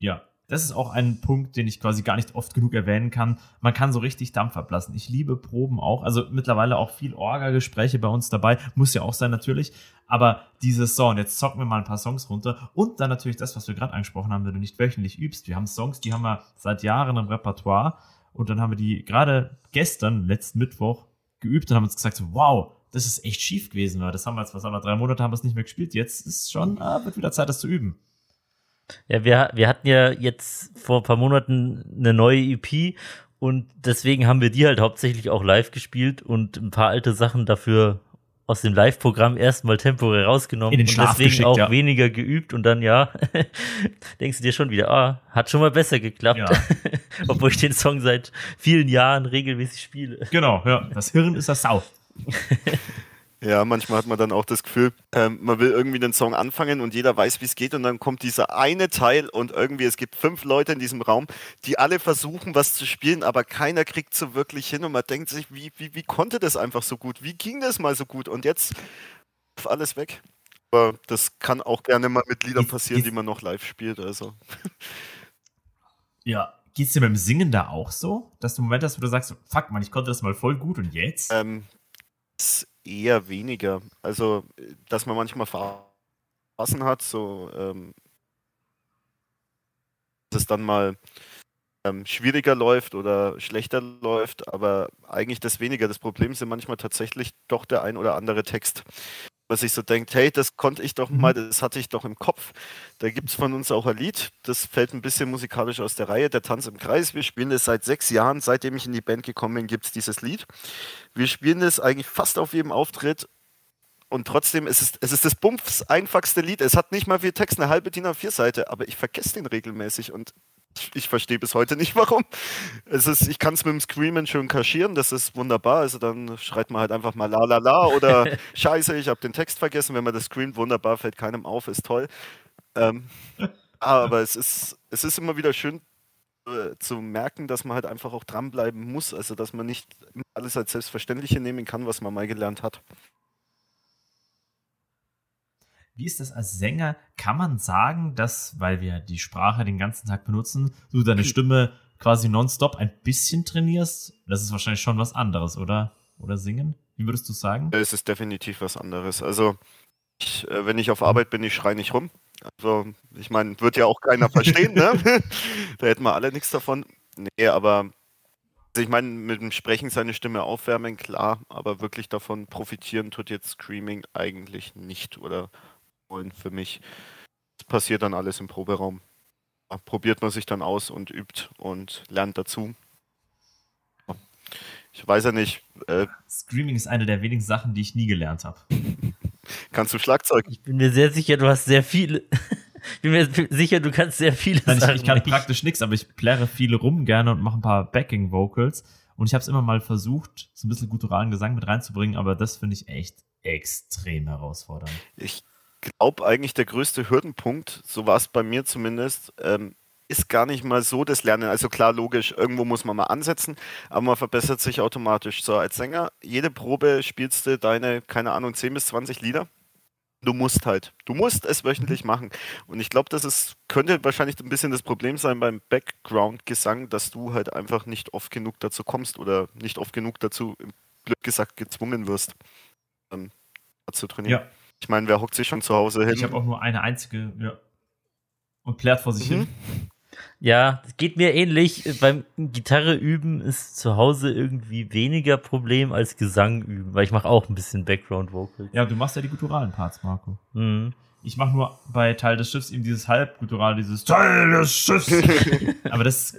Ja, das ist auch ein Punkt, den ich quasi gar nicht oft genug erwähnen kann. Man kann so richtig Dampf ablassen. Ich liebe Proben auch. Also mittlerweile auch viel Orga-Gespräche bei uns dabei. Muss ja auch sein, natürlich. Aber dieses Song, jetzt zocken wir mal ein paar Songs runter. Und dann natürlich das, was wir gerade angesprochen haben, wenn du nicht wöchentlich übst. Wir haben Songs, die haben wir seit Jahren im Repertoire. Und dann haben wir die gerade gestern, letzten Mittwoch, geübt und haben uns gesagt, wow, das ist echt schief gewesen. weil Das haben wir jetzt, was haben wir, drei Monate haben wir es nicht mehr gespielt. Jetzt ist schon, ah, wird wieder Zeit, das zu üben. Ja, wir, wir hatten ja jetzt vor ein paar Monaten eine neue EP und deswegen haben wir die halt hauptsächlich auch live gespielt und ein paar alte Sachen dafür aus dem Live-Programm erstmal temporär rausgenommen In den und Schlaf deswegen geschickt, auch ja. weniger geübt und dann ja, denkst du dir schon wieder, ah, hat schon mal besser geklappt, Ja. obwohl ich den Song seit vielen Jahren regelmäßig spiele. Genau, ja. Das Hirn ist das Sau. Ja, manchmal hat man dann auch das Gefühl, ähm, man will irgendwie den Song anfangen und jeder weiß, wie es geht und dann kommt dieser eine Teil und irgendwie es gibt fünf Leute in diesem Raum, die alle versuchen, was zu spielen, aber keiner kriegt so wirklich hin und man denkt sich, wie, wie, wie konnte das einfach so gut? Wie ging das mal so gut? Und jetzt pf, alles weg. Aber das kann auch gerne mal mit Liedern passieren, die man noch live spielt. Also Ja. geht's dir beim Singen da auch so? Dass du einen Moment hast, wo du sagst, fuck man, ich konnte das mal voll gut und jetzt? Ähm, eher weniger. Also, dass man manchmal Phasen hat, so, ähm, dass es dann mal ähm, schwieriger läuft oder schlechter läuft, aber eigentlich das weniger. Das Problem sind manchmal tatsächlich doch der ein oder andere Text. Was ich so denkt, hey, das konnte ich doch mal, das hatte ich doch im Kopf. Da gibt es von uns auch ein Lied, das fällt ein bisschen musikalisch aus der Reihe, der Tanz im Kreis. Wir spielen es seit sechs Jahren, seitdem ich in die Band gekommen bin, gibt es dieses Lied. Wir spielen es eigentlich fast auf jedem Auftritt und trotzdem ist es, es ist das bumpfs einfachste Lied. Es hat nicht mal viel Text, eine halbe DIN A4 Seite, aber ich vergesse den regelmäßig und ich verstehe bis heute nicht warum. Es ist, ich kann es mit dem Screamen schön kaschieren, das ist wunderbar. Also dann schreit man halt einfach mal la la la oder Scheiße, ich habe den Text vergessen. Wenn man das screamt, wunderbar, fällt keinem auf, ist toll. Ähm, aber es ist, es ist immer wieder schön äh, zu merken, dass man halt einfach auch dranbleiben muss. Also dass man nicht alles als Selbstverständliche nehmen kann, was man mal gelernt hat. Wie ist das als Sänger? Kann man sagen, dass, weil wir die Sprache den ganzen Tag benutzen, du deine Stimme quasi nonstop ein bisschen trainierst? Das ist wahrscheinlich schon was anderes, oder? Oder singen? Wie würdest du sagen? Es ist definitiv was anderes. Also, ich, äh, wenn ich auf Arbeit bin, ich schreie nicht rum. Also, ich meine, wird ja auch keiner verstehen, ne? da hätten wir alle nichts davon. Nee, aber also ich meine, mit dem Sprechen seine Stimme aufwärmen, klar, aber wirklich davon profitieren tut jetzt Screaming eigentlich nicht oder wollen für mich. Das passiert dann alles im Proberaum. Da probiert man sich dann aus und übt und lernt dazu. Ich weiß ja nicht. Äh, Screaming ist eine der wenigen Sachen, die ich nie gelernt habe. kannst du Schlagzeug? Ich bin mir sehr sicher, du hast sehr viele. ich bin mir sicher, du kannst sehr viele Nein, ich, Sachen ich kann nicht. praktisch nichts, aber ich plärre viele rum gerne und mache ein paar Backing-Vocals. Und ich habe es immer mal versucht, so ein bisschen gutturalen Gesang mit reinzubringen, aber das finde ich echt extrem herausfordernd. Ich glaube eigentlich der größte Hürdenpunkt, so war es bei mir zumindest, ähm, ist gar nicht mal so das Lernen. Also klar, logisch, irgendwo muss man mal ansetzen, aber man verbessert sich automatisch. So, als Sänger, jede Probe spielst du deine, keine Ahnung, 10 bis 20 Lieder. Du musst halt. Du musst es wöchentlich machen. Und ich glaube, das ist, könnte wahrscheinlich ein bisschen das Problem sein beim Background-Gesang, dass du halt einfach nicht oft genug dazu kommst oder nicht oft genug dazu, blöd gesagt, gezwungen wirst, ähm, zu trainieren. Ja, Ich meine, wer hockt sich schon zu Hause hin? ich habe auch nur eine einzige, ja. Und plärt vor sich Mhm. hin. Ja, es geht mir ähnlich. Beim Gitarre üben ist zu Hause irgendwie weniger Problem als Gesang üben, weil ich mache auch ein bisschen Background Vocals. Ja, du machst ja die gutturalen Parts, Marco. Mhm. Ich mache nur bei Teil des Schiffs eben dieses halbguttural, dieses Teil des Schiffs. aber das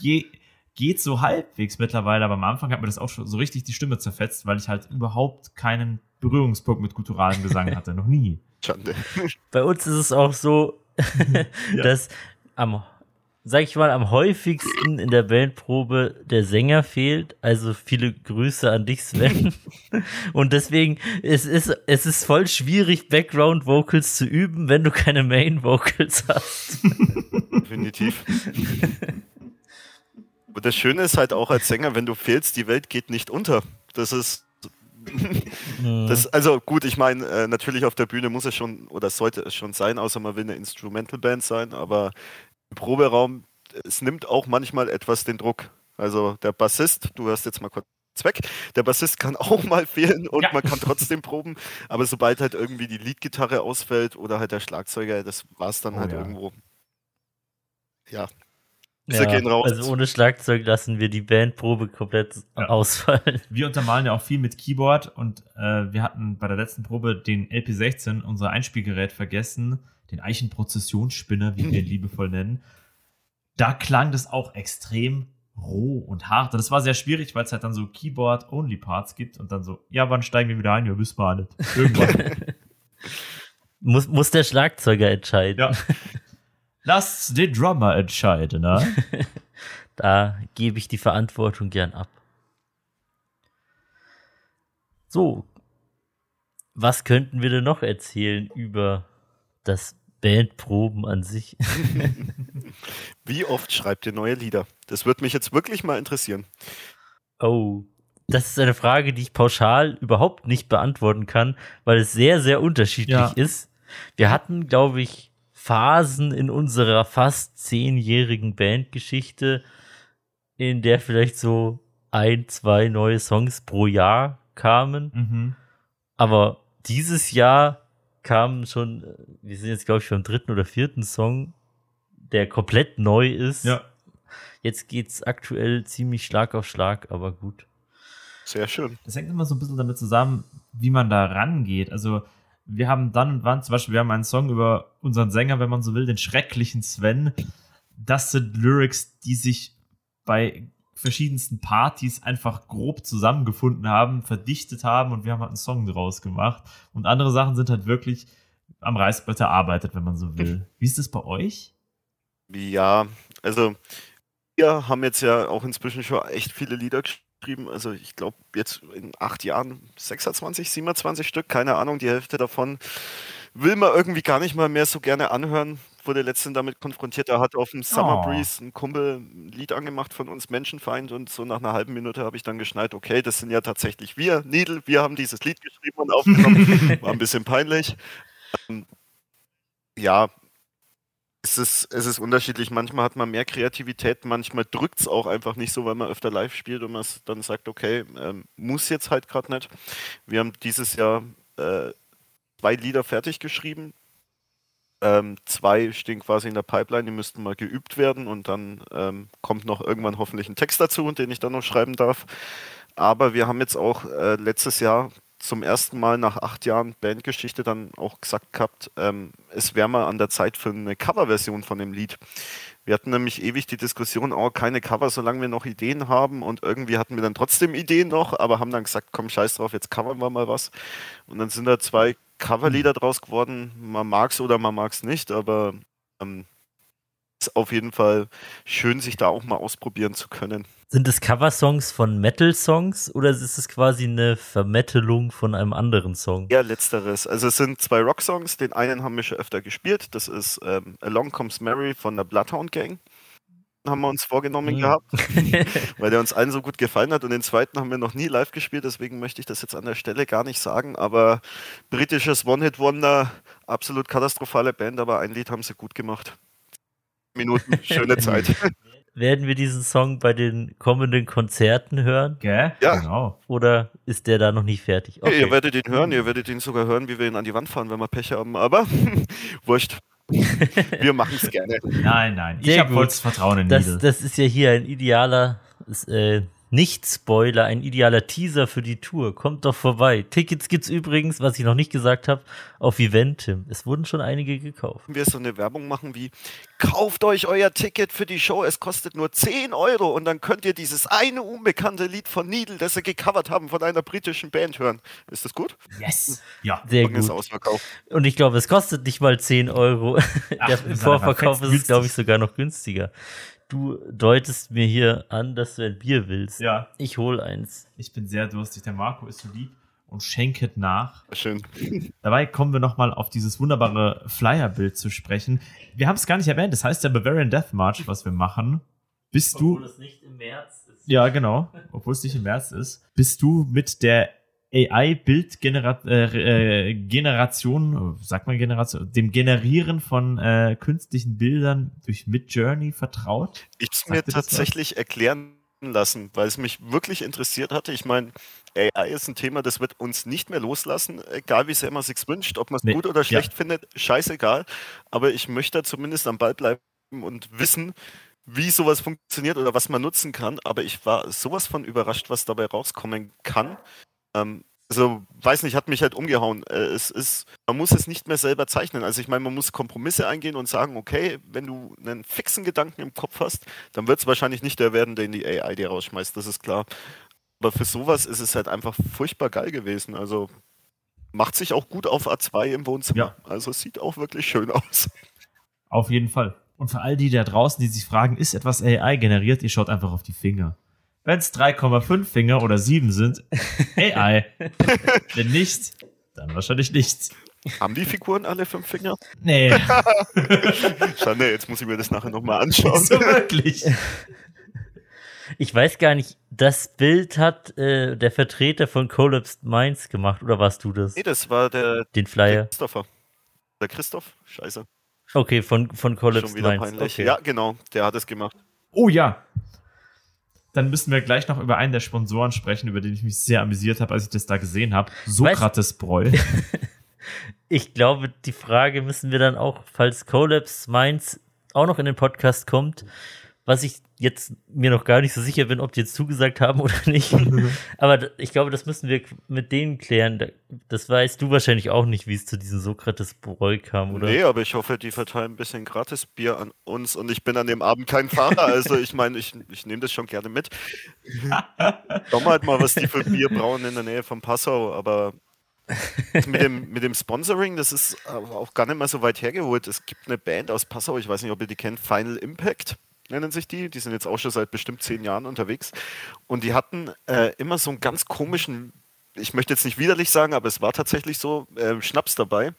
ge geht so halbwegs mittlerweile, aber am Anfang hat mir das auch schon so richtig die Stimme zerfetzt, weil ich halt überhaupt keinen Berührungspunkt mit gutturalem Gesang hatte. Noch nie. Schande. Bei uns ist es auch so, Ja. dass am, sag ich mal, am häufigsten in der Bandprobe der Sänger fehlt. Also viele Grüße an dich, Sven. Und deswegen, es ist, es ist voll schwierig, Background Vocals zu üben, wenn du keine Main Vocals hast. Definitiv. Und das Schöne ist halt auch als Sänger, wenn du fehlst, die Welt geht nicht unter. Das ist. Das, also gut, ich meine, äh, natürlich auf der Bühne muss es schon oder sollte es schon sein, außer man will eine Instrumental Band sein, aber im Proberaum, es nimmt auch manchmal etwas den Druck. Also der Bassist, du hörst jetzt mal kurz weg, der Bassist kann auch mal fehlen und Ja. man kann trotzdem proben, aber sobald halt irgendwie die Leadgitarre ausfällt oder halt der Schlagzeuger, das war es dann Oh halt ja. irgendwo. Ja, Grüße gehen raus. Also ohne Schlagzeug lassen wir die Bandprobe komplett Ja. ausfallen. Wir untermalen ja auch viel mit Keyboard und äh, wir hatten bei der letzten Probe den LP16, unser Einspielgerät, vergessen, den Eichenprozessionsspinner, wie wir ihn liebevoll nennen. Da klang das auch extrem roh und hart. Und das war sehr schwierig, weil es halt dann so Keyboard-Only-Parts gibt und dann so, ja, wann steigen wir wieder ein? Ja, wissen wir alle. Irgendwann. Muss, muss der Schlagzeuger entscheiden. ja. Lasst den Drummer entscheiden, ne? Da gebe ich die Verantwortung gern ab. So, was könnten wir denn noch erzählen über das Bandproben an sich? Wie oft schreibt ihr neue Lieder? Das würde mich jetzt wirklich mal interessieren. Oh, das ist eine Frage, die ich pauschal überhaupt nicht beantworten kann, weil es sehr, sehr unterschiedlich Ja. ist. Wir hatten, glaube ich, Phasen in unserer fast zehnjährigen Bandgeschichte, in der vielleicht so ein, zwei neue Songs pro Jahr kamen. Mhm. Aber dieses Jahr kamen schon, äh, wir sind jetzt, glaube ich, beim dritten oder vierten Song, der komplett neu ist. Ja. Jetzt geht's aktuell ziemlich Schlag auf Schlag, aber gut. Sehr schön. Das hängt immer so ein bisschen damit zusammen, wie man da rangeht. Also, wir haben dann und wann, zum Beispiel, wir haben einen Song über unseren Sänger, wenn man so will, den schrecklichen Sven. Das sind Lyrics, die sich bei verschiedensten Partys einfach grob zusammengefunden haben, verdichtet haben und wir haben halt einen Song draus gemacht. Und andere Sachen sind halt wirklich am Reißbrett erarbeitet, wenn man so will. Wie ist das bei euch? Ja, also wir haben jetzt ja auch inzwischen schon echt viele Lieder geschrieben. Also ich glaube jetzt in acht Jahren 26, 27 Stück, keine Ahnung, die Hälfte davon will man irgendwie gar nicht mal mehr so gerne anhören. Wurde letztens damit konfrontiert, er hat auf dem Summer Oh. Breeze ein Kumpel ein Lied angemacht von uns Menschenfeind und so nach einer halben Minute habe ich dann geschneit, okay, das sind ja tatsächlich wir, Needle, wir haben dieses Lied geschrieben und aufgenommen. War ein bisschen peinlich. Ähm, ja, es ist, es ist unterschiedlich. Manchmal hat man mehr Kreativität, manchmal drückt es auch einfach nicht so, weil man öfter live spielt und man dann sagt, okay, ähm, muss jetzt halt gerade nicht. Wir haben dieses Jahr äh, zwei Lieder fertig geschrieben. Ähm, zwei stehen quasi in der Pipeline, die müssten mal geübt werden und dann ähm, kommt noch irgendwann hoffentlich ein Text dazu, den ich dann noch schreiben darf. Aber wir haben jetzt auch äh, letztes Jahr zum ersten Mal nach acht Jahren Bandgeschichte dann auch gesagt gehabt, ähm, es wäre mal an der Zeit für eine Coverversion von dem Lied. Wir hatten nämlich ewig die Diskussion, oh, keine Cover, solange wir noch Ideen haben. Und irgendwie hatten wir dann trotzdem Ideen noch, aber haben dann gesagt, komm, scheiß drauf, jetzt covern wir mal was. Und dann sind da zwei Coverlieder draus geworden. Man mag's oder man mag's nicht, aber ähm, ist auf jeden Fall schön, sich da auch mal ausprobieren zu können. Sind es Coversongs von Metal-Songs oder ist es quasi eine Vermettelung von einem anderen Song? Eher letzteres. Also es sind zwei Rocksongs. Den einen haben wir schon öfter gespielt. Das ist ähm, Along Comes Mary von der Bloodhound Gang. Den haben wir uns vorgenommen Mhm. gehabt, weil der uns allen so gut gefallen hat. Und den zweiten haben wir noch nie live gespielt, deswegen möchte ich das jetzt an der Stelle gar nicht sagen. Aber britisches One-Hit-Wonder, absolut katastrophale Band, aber ein Lied haben sie gut gemacht. Minuten, schöne Zeit. Werden wir diesen Song bei den kommenden Konzerten hören Gell? Ja. Genau. oder ist der da noch nicht fertig? Ihr werdet ihn hören, ihr werdet ihn sogar hören, wie wir ihn an die Wand fahren, wenn wir Pech haben. Aber wurscht. Wir machen es gerne. Nein, nein. Ich habe gut. vollstes Vertrauen in Das, das ist ja hier ein idealer, äh, Nicht-Spoiler, ein idealer Teaser für die Tour. Kommt doch vorbei. Tickets gibt's übrigens, was ich noch nicht gesagt habe, auf Eventim. Es wurden schon einige gekauft. wir so eine Werbung machen wie kauft euch euer Ticket für die Show, es kostet nur 10 Euro und dann könnt ihr dieses eine unbekannte Lied von Needle, das sie gecovert haben, von einer britischen Band hören. Ist das gut? yes. Ja. Sehr Morgen ist gut. ausverkauft. Und ich glaube, es kostet nicht mal 10 Euro. Ach, Im ist Vorverkauf ist es, glaube ich, sogar noch günstiger. Du deutest mir hier an, dass du ein Bier willst. Ja. Ich hol eins. Ich bin sehr durstig. Der Marco ist so lieb und schenket nach. Schön. Dabei kommen wir nochmal auf dieses wunderbare Flyer-Bild zu sprechen. Wir haben es gar nicht erwähnt. Das heißt der Bavarian Death March, was wir machen. Bist du, es nicht im März ist. ja genau, obwohl es nicht im März ist, bist du mit der AI-Bildgeneration, äh, äh, Generation, sagt man Generation, dem Generieren von äh, künstlichen Bildern durch Midjourney vertraut? Ich mir das was? tatsächlich erklären lassen, weil es mich wirklich interessiert hatte. Ich meine, AI ist ein Thema, das wird uns nicht mehr loslassen, egal wie sehr man sich wünscht, ob man es Nee, gut oder ja. schlecht findet, scheißegal. Aber ich möchte da zumindest am Ball bleiben und wissen, wie sowas funktioniert oder was man nutzen kann. Aber ich war sowas von überrascht, was dabei rauskommen kann. Ähm, also, weiß nicht, hat mich halt umgehauen. Äh, es ist, man muss es nicht mehr selber zeichnen. Also ich meine, man muss Kompromisse eingehen und sagen, okay, wenn du einen fixen Gedanken im Kopf hast, dann wird es wahrscheinlich nicht der werden, den die AI dir rausschmeißt, das ist klar. Aber für sowas ist es halt einfach furchtbar geil gewesen. Also macht sich auch gut auf A2 im Wohnzimmer. Ja. Also es sieht auch wirklich schön aus. Auf jeden Fall. Und für all die da draußen, die sich fragen, ist etwas AI generiert, ihr schaut einfach auf die Finger. Wenn es 3,5 Finger oder 7 sind, AI. Wenn nicht, dann wahrscheinlich nichts. Haben die Figuren alle fünf Finger? Nee, Schande, jetzt muss ich mir das nachher nochmal anschauen. so wirklich. Ich weiß gar nicht, das Bild hat äh, der Vertreter von Collapsed Minds gemacht, oder warst du das? Nee, das war der Den Flyer. Christopher. Der Christoph? Scheiße. Okay, von, von Schon Collapse wieder Minds. peinlich. Okay. Ja, genau, der hat es gemacht. Oh ja. Dann müssen wir gleich noch über einen der Sponsoren sprechen, über den ich mich sehr amüsiert habe, als ich das da gesehen habe. Sokrates Bräu. Ich glaube, die Frage müssen wir dann auch, falls Collapse Minds auch noch in den Podcast kommt, was ich jetzt mir noch gar nicht so sicher bin, ob die jetzt zugesagt haben oder nicht. Aber ich glaube, das müssen wir mit denen klären. Da- Das weißt du wahrscheinlich auch nicht, wie es zu diesem Sokrates Bräu kam, oder? Nee, aber ich hoffe, die verteilen ein bisschen Gratisbier an uns und ich bin an dem Abend kein Fahrer. Also ich meine, ich, ich nehme das schon gerne mit. Schau mal halt mal, was die für Bier brauen in der Nähe von Passau, aber mit dem, mit dem Sponsoring, das ist aber auch gar nicht mal so weit hergeholt. Es gibt eine Band aus Passau, ich weiß nicht, ob ihr die kennt, Final Impact nennen sich die. Die sind jetzt auch schon seit bestimmt zehn Jahren unterwegs. Und die hatten äh, immer so einen ganz komischen, ich möchte jetzt nicht widerlich sagen, aber es war tatsächlich so, äh, Schnaps dabei.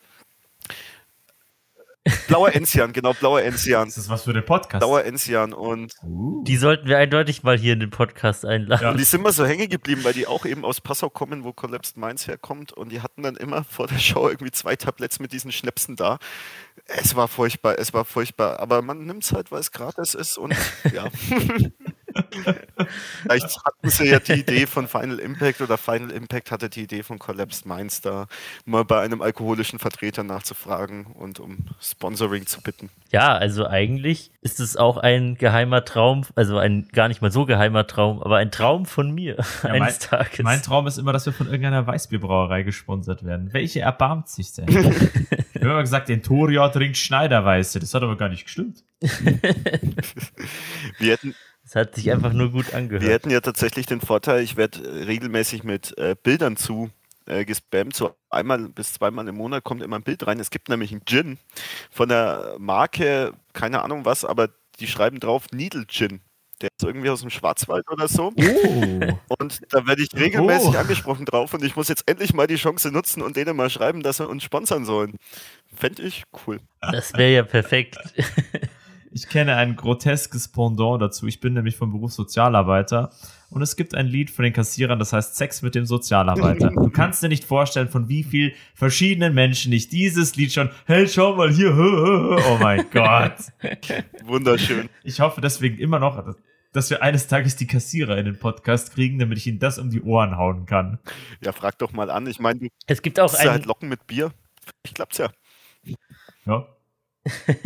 Blauer Enzian, genau, blauer Enzian. Das ist was für den Podcast. Blauer Enzian. Und, Uh. Die sollten wir eindeutig mal hier in den Podcast einladen. Ja. und die sind mal so hängen geblieben, weil die auch eben aus Passau kommen, wo Collapsed Minds herkommt. Und die hatten dann immer vor der Show irgendwie zwei Tabletts mit diesen Schnäpsen da. Es war furchtbar, es war furchtbar. Aber man nimmt es halt, weil es gratis ist und ja. Vielleicht hatten sie ja die Idee von Final Impact oder Final Impact hatte die Idee von Collapsed Minds da mal bei einem alkoholischen Vertreter nachzufragen und um Sponsoring zu bitten. Ja, also eigentlich ist es auch ein geheimer Traum, also ein gar nicht mal so geheimer Traum, aber ein Traum von mir Ja, eines mein, Tages. mein Traum ist immer, dass wir von irgendeiner Weißbierbrauerei gesponsert werden. Welche erbarmt sich denn? ich habe immer gesagt, den Toria trinkt Schneiderweiße. Das hat aber gar nicht gestimmt. Wir hätten, Es hat sich einfach nur gut Wir angehört. hätten ja tatsächlich den Vorteil, ich werde äh, regelmäßig mit äh, Bildern zu äh, gespammt. So einmal bis zweimal im Monat kommt immer ein Bild rein. Es gibt nämlich einen Gin von der Marke, keine Ahnung was, aber die schreiben drauf Needle Gin. Der ist irgendwie aus dem Schwarzwald oder so. Oh. Und da werde ich regelmäßig Oh. angesprochen drauf und ich muss jetzt endlich mal die Chance nutzen und denen mal schreiben, dass sie uns sponsern sollen. Fände ich cool. Das wäre ja perfekt. Ich kenne ein groteskes Pendant dazu. Ich bin nämlich vom Beruf Sozialarbeiter und es gibt ein Lied von den Kassierern, das heißt Sex mit dem Sozialarbeiter. Du kannst dir nicht vorstellen, von wie viel verschiedenen Menschen ich dieses Lied schon, hey, schau mal hier, oh mein Gott. Wunderschön. Ich hoffe deswegen immer noch, dass wir eines Tages die Kassierer in den Podcast kriegen, damit ich ihnen das um die Ohren hauen kann. Ja, frag doch mal an. Ich meine, du Es gibt auch ja halt ein, locken mit Bier. Ich klapp's ja. Ja.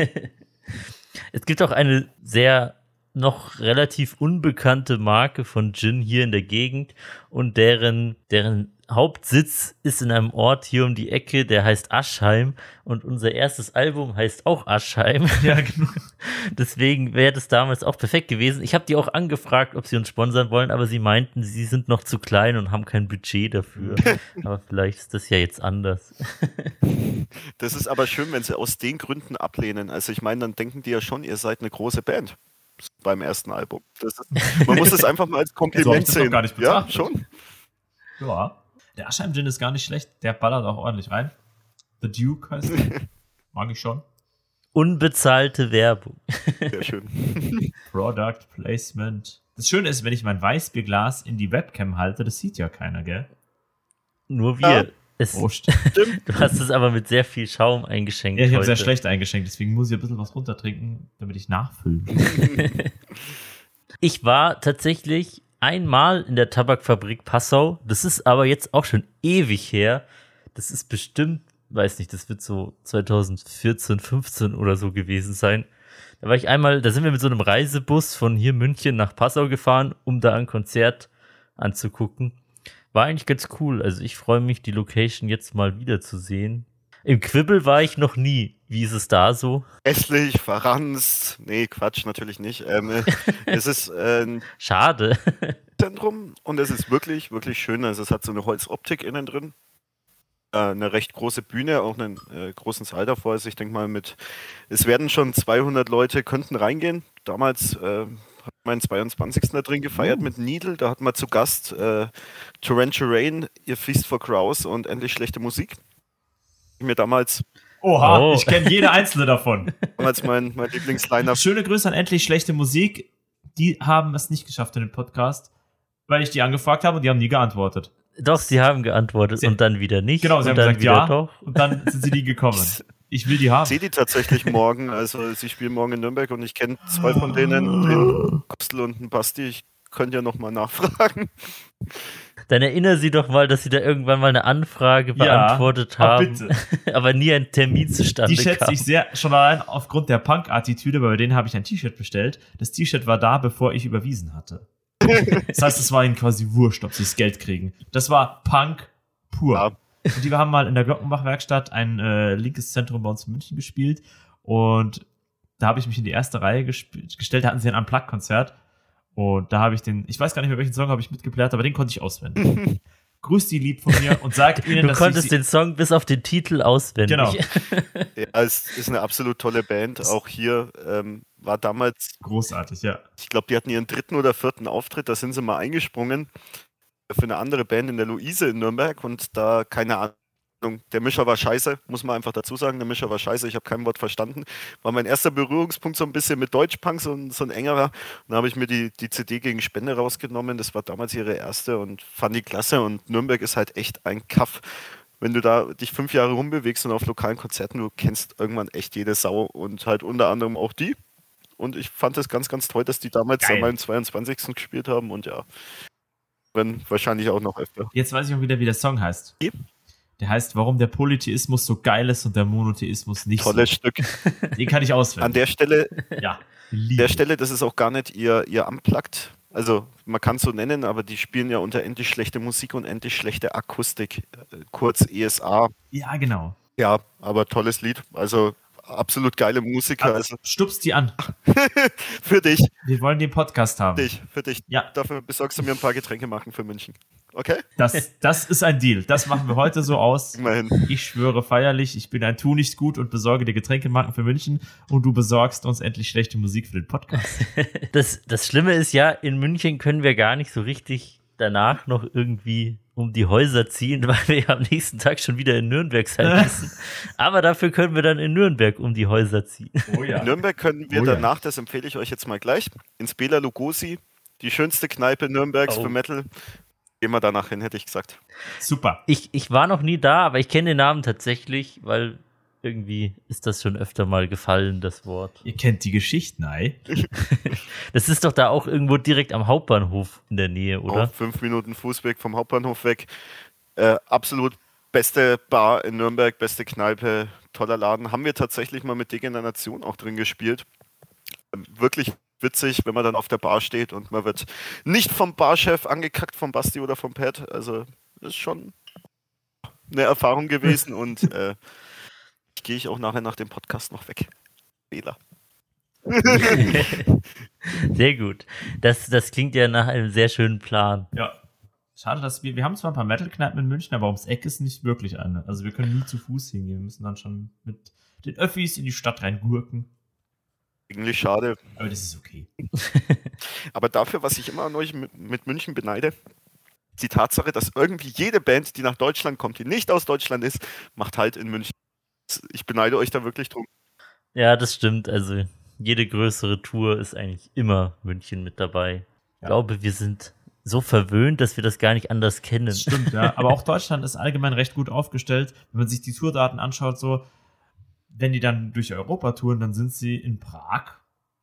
es gibt auch eine sehr noch relativ unbekannte Marke von Gin hier in der Gegend und deren, deren Hauptsitz ist in einem Ort hier um die Ecke, der heißt Aschheim und unser erstes Album heißt auch Aschheim. Ja, genau. Deswegen wäre das damals auch perfekt gewesen. Ich habe die auch angefragt, ob sie uns sponsern wollen, aber sie meinten, sie sind noch zu klein und haben kein Budget dafür. aber vielleicht ist das ja jetzt anders. Das ist aber schön, wenn sie aus den Gründen ablehnen. Also ich meine, dann denken die ja schon, ihr seid eine große Band beim ersten Album. Das ist, man muss es einfach mal als So Kompliment noch sehen. gar nicht ja, schon. Ja. Der Aschheim Gin ist gar nicht schlecht. Der ballert auch ordentlich rein. The Duke heißt der. Mag ich schon. Unbezahlte Werbung. Sehr schön. Product Placement. Das Schöne ist, wenn ich mein Weißbierglas in die Webcam halte, das sieht ja keiner, gell? Nur wir. Ja. Es, du hast es aber mit sehr viel Schaum eingeschenkt. Ja, ich habe sehr schlecht eingeschenkt, deswegen muss ich ein bisschen was runtertrinken, damit ich nachfüllen. Ich war tatsächlich einmal in der Tabakfabrik Passau. Das ist aber jetzt auch schon ewig her. Das ist bestimmt, weiß nicht, das wird so 2014, 15 oder so gewesen sein. Da war ich einmal, da sind wir mit so einem Reisebus von hier München nach Passau gefahren, um da ein Konzert anzugucken. War eigentlich ganz cool. Also ich freue mich, die Location jetzt mal wieder zu sehen. Im Quibbel war ich noch nie. Wie ist es da so? Hässlich, verranzt. Nee, Quatsch, natürlich nicht. Ähm, äh, es ist äh, ein Schade. Zentrum und es ist wirklich, wirklich schön. Also es hat so eine Holzoptik innen drin. Äh, eine recht große Bühne, auch einen äh, großen Saal davor. Also ich denke mal mit, es werden schon 200 Leute könnten reingehen. Damals hat mein 22. da drin gefeiert mit Needle. Da hatten wir zu Gast äh, Torrential Rain, Ihr Feast for Crows und Endlich schlechte Musik. Mir damals, Oha, Oh. ich kenne jede einzelne davon. damals mein, mein Lieblingsliner. Schöne Grüße an endlich schlechte Musik. Die haben es nicht geschafft in den Podcast, weil ich die angefragt habe und die haben nie geantwortet. Doch, sie haben geantwortet Sie- und dann wieder nicht. Genau, sie und haben dann gesagt wieder ja doch. und dann sind sie nie gekommen. Ich will die haben. Ich sehe die tatsächlich morgen. Also sie spielen morgen in Nürnberg und ich kenne zwei von denen, den Axel und den Basti. Ich könnte ja nochmal nachfragen. Dann erinnere sie doch mal, dass sie da irgendwann mal eine Anfrage Ja, beantwortet aber haben, bitte. aber nie ein Termin zustande Die schätze kam. ich sehr, schon allein aufgrund der Punk-Attitüde, weil bei denen habe ich ein T-Shirt bestellt. Das T-Shirt war da, bevor ich überwiesen hatte. Das heißt, es war ihnen quasi wurscht, ob sie das Geld kriegen. Das war Punk pur. Ja. Und die haben mal in der Glockenbach-Werkstatt ein äh, linkes Zentrum bei uns in München gespielt. Und da habe ich mich in die erste Reihe gestellt. Da hatten sie ein Unplugged-Konzert. Und da habe ich den, ich weiß gar nicht mehr, welchen Song habe ich mitgeplärt, aber den konnte ich auswendig. Grüß die lieb von mir und sag ihnen, Du dass konntest ich sie, den Song bis auf den Titel auswendig. Genau. Ja, es ist eine absolut tolle Band. Auch hier ähm, war damals, großartig, ja. ich glaube, die hatten ihren dritten oder vierten Auftritt, da sind sie mal eingesprungen für eine andere Band in der Luise in Nürnberg und da, keine Ahnung, der Mischer war scheiße, muss man einfach dazu sagen, der Mischer war scheiße, ich habe kein Wort verstanden. War mein erster Berührungspunkt so ein bisschen mit Deutschpunk, so ein, so ein engerer. Und da habe ich mir die, die CD gegen Spende rausgenommen, das war damals ihre erste und fand die klasse und Nürnberg ist halt echt ein Kaff. Wenn du da dich fünf Jahre rumbewegst und auf lokalen Konzerten, du kennst irgendwann echt jede Sau und halt unter anderem auch die. Und ich fand es ganz, ganz toll, dass die damals Geil. an meinem 22. gespielt haben und ja, wenn wahrscheinlich auch noch öfter. Jetzt weiß ich auch wieder, wie der Song heißt. Ja. Der heißt, warum der Polytheismus so geil ist und der Monotheismus nicht Tolles Stück. so. Den kann ich An auswendig. der Stelle, ja. der Stelle, das ist auch gar nicht ihr, ihr Unplugged. Also man kann es so nennen, aber die spielen ja unter endlich schlechte Musik und endlich schlechte Akustik, äh, kurz ESA. Ja, genau. Ja, aber tolles Lied. Also absolut geile Musiker. Also, Also stupst die an. für dich, Wir wollen den Podcast haben. für dich, für dich. Ja. Dafür besorgst du mir ein paar Getränke machen für München. Okay? Das, das ist ein Deal. Das machen wir heute so aus. Immerhin. Ich schwöre feierlich, ich bin ein Tu nicht gut und besorge dir Getränkemarken für München und du besorgst uns endlich schlechte Musik für den Podcast. Das, das Schlimme ist ja, in München können wir gar nicht so richtig danach noch irgendwie um die Häuser ziehen, weil wir ja am nächsten Tag schon wieder in Nürnberg sein müssen. Aber dafür können wir dann in Nürnberg um die Häuser ziehen. Oh ja. In Nürnberg können wir Oh ja. danach, das empfehle ich euch jetzt mal gleich, ins Bela Lugosi, die schönste Kneipe Nürnbergs Oh. für Metal. Gehen wir danach hin, hätte ich gesagt. Super. Ich, ich war noch nie da, aber ich kenne den Namen tatsächlich, weil irgendwie ist das schon öfter mal gefallen, das Wort. Ihr kennt die Geschichten, ei? Das ist doch da auch irgendwo direkt am Hauptbahnhof in der Nähe, oder? Auch fünf Minuten Fußweg vom Hauptbahnhof weg. Äh, absolut beste Bar in Nürnberg, beste Kneipe, toller Laden. Haben wir tatsächlich mal mit Degeneration auch drin gespielt. Ähm, Wirklich witzig, wenn man dann auf der Bar steht und man wird nicht vom Barchef angekackt, vom Basti oder vom Pat. Also das ist schon eine Erfahrung gewesen und äh, gehe ich auch nachher nach dem Podcast noch weg. Fehler. Sehr gut. Das, das klingt ja nach einem sehr schönen Plan. Ja. Schade, dass wir, wir haben zwar ein paar Metal-Kneipen in München, aber ums Eck ist nicht wirklich eine. Also wir können nie zu Fuß hingehen. Wir müssen dann schon mit den Öffis in die Stadt reingurken. Eigentlich schade. Aber das ist okay. Aber dafür, was ich immer an euch mit, mit München beneide, die Tatsache, dass irgendwie jede Band, die nach Deutschland kommt, die nicht aus Deutschland ist, macht halt in München. Ich beneide euch da wirklich drum. Ja, das stimmt. Also jede größere Tour ist eigentlich immer München mit dabei. Ich Ja. glaube, wir sind so verwöhnt, dass wir das gar nicht anders kennen. Das stimmt, ja. Aber auch Deutschland ist allgemein recht gut aufgestellt. Wenn man sich die Tourdaten anschaut, so, wenn die dann durch Europa touren, dann sind sie in Prag,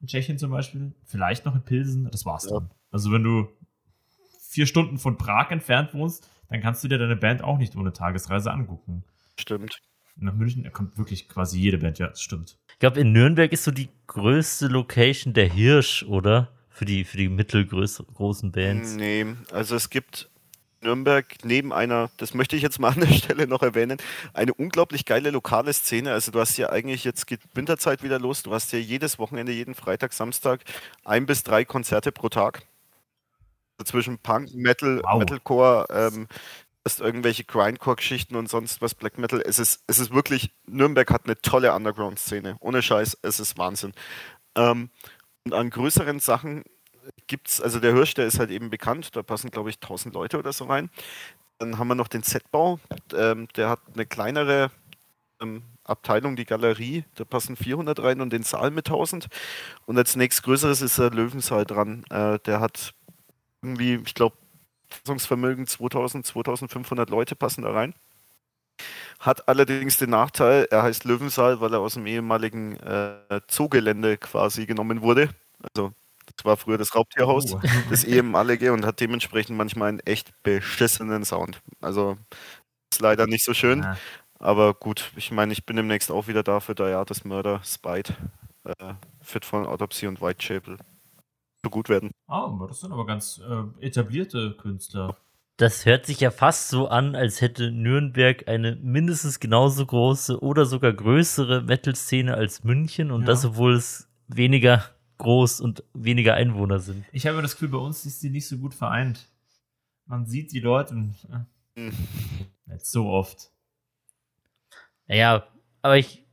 in Tschechien zum Beispiel, vielleicht noch in Pilsen, das war's Ja. dann. Also wenn du vier Stunden von Prag entfernt wohnst, dann kannst du dir deine Band auch nicht ohne Tagesreise angucken. Stimmt. Nach München kommt wirklich quasi jede Band, ja, das stimmt. Ich glaube, in Nürnberg ist so die größte Location der Hirsch, oder? Für die, für die mittelgroßen Bands. Nee, also es gibt Nürnberg neben einer, das möchte ich jetzt mal an der Stelle noch erwähnen, eine unglaublich geile lokale Szene. Also du hast ja eigentlich, jetzt geht Winterzeit wieder los, du hast ja jedes Wochenende, jeden Freitag, Samstag ein bis drei Konzerte pro Tag. Zwischen Punk, Metal, Wow. Metalcore, ähm, hast irgendwelche Grindcore-Geschichten und sonst was, Black Metal. Es ist, es ist wirklich, Nürnberg hat eine tolle Underground-Szene. Ohne Scheiß, es ist Wahnsinn. Ähm, und an größeren Sachen gibt's, also der Hirsch, der ist halt eben bekannt, da passen glaube ich 1000 Leute oder so rein. Dann haben wir noch den Z-Bau, ähm, der hat eine kleinere ähm, Abteilung, die Galerie, da passen 400 rein und den Saal mit 1000. Und als nächstgrößeres ist der Löwensaal dran, äh, der hat irgendwie, ich glaube, Fassungsvermögen 2000, 2500 Leute passen da rein. Hat allerdings den Nachteil, er heißt Löwensaal, weil er aus dem ehemaligen äh, Zoogelände quasi genommen wurde. Also das war früher das Raubtierhaus, Oh. das ehemalige und hat dementsprechend manchmal einen echt beschissenen Sound. Also ist leider nicht so schön, Ja. aber gut, ich meine, ich bin demnächst auch wieder da für Diatas Murder, Spite, äh, Fit von Autopsy und Whitechapel. So gut werden. Ah, das sind aber ganz äh, etablierte Künstler. Das hört sich ja fast so an, als hätte Nürnberg eine mindestens genauso große oder sogar größere Metal-Szene als München und Ja. das, obwohl es weniger groß und weniger Einwohner sind. Ich habe das Gefühl, bei uns ist die nicht so gut vereint. Man sieht die Leute äh, nicht so oft. Naja, aber ich,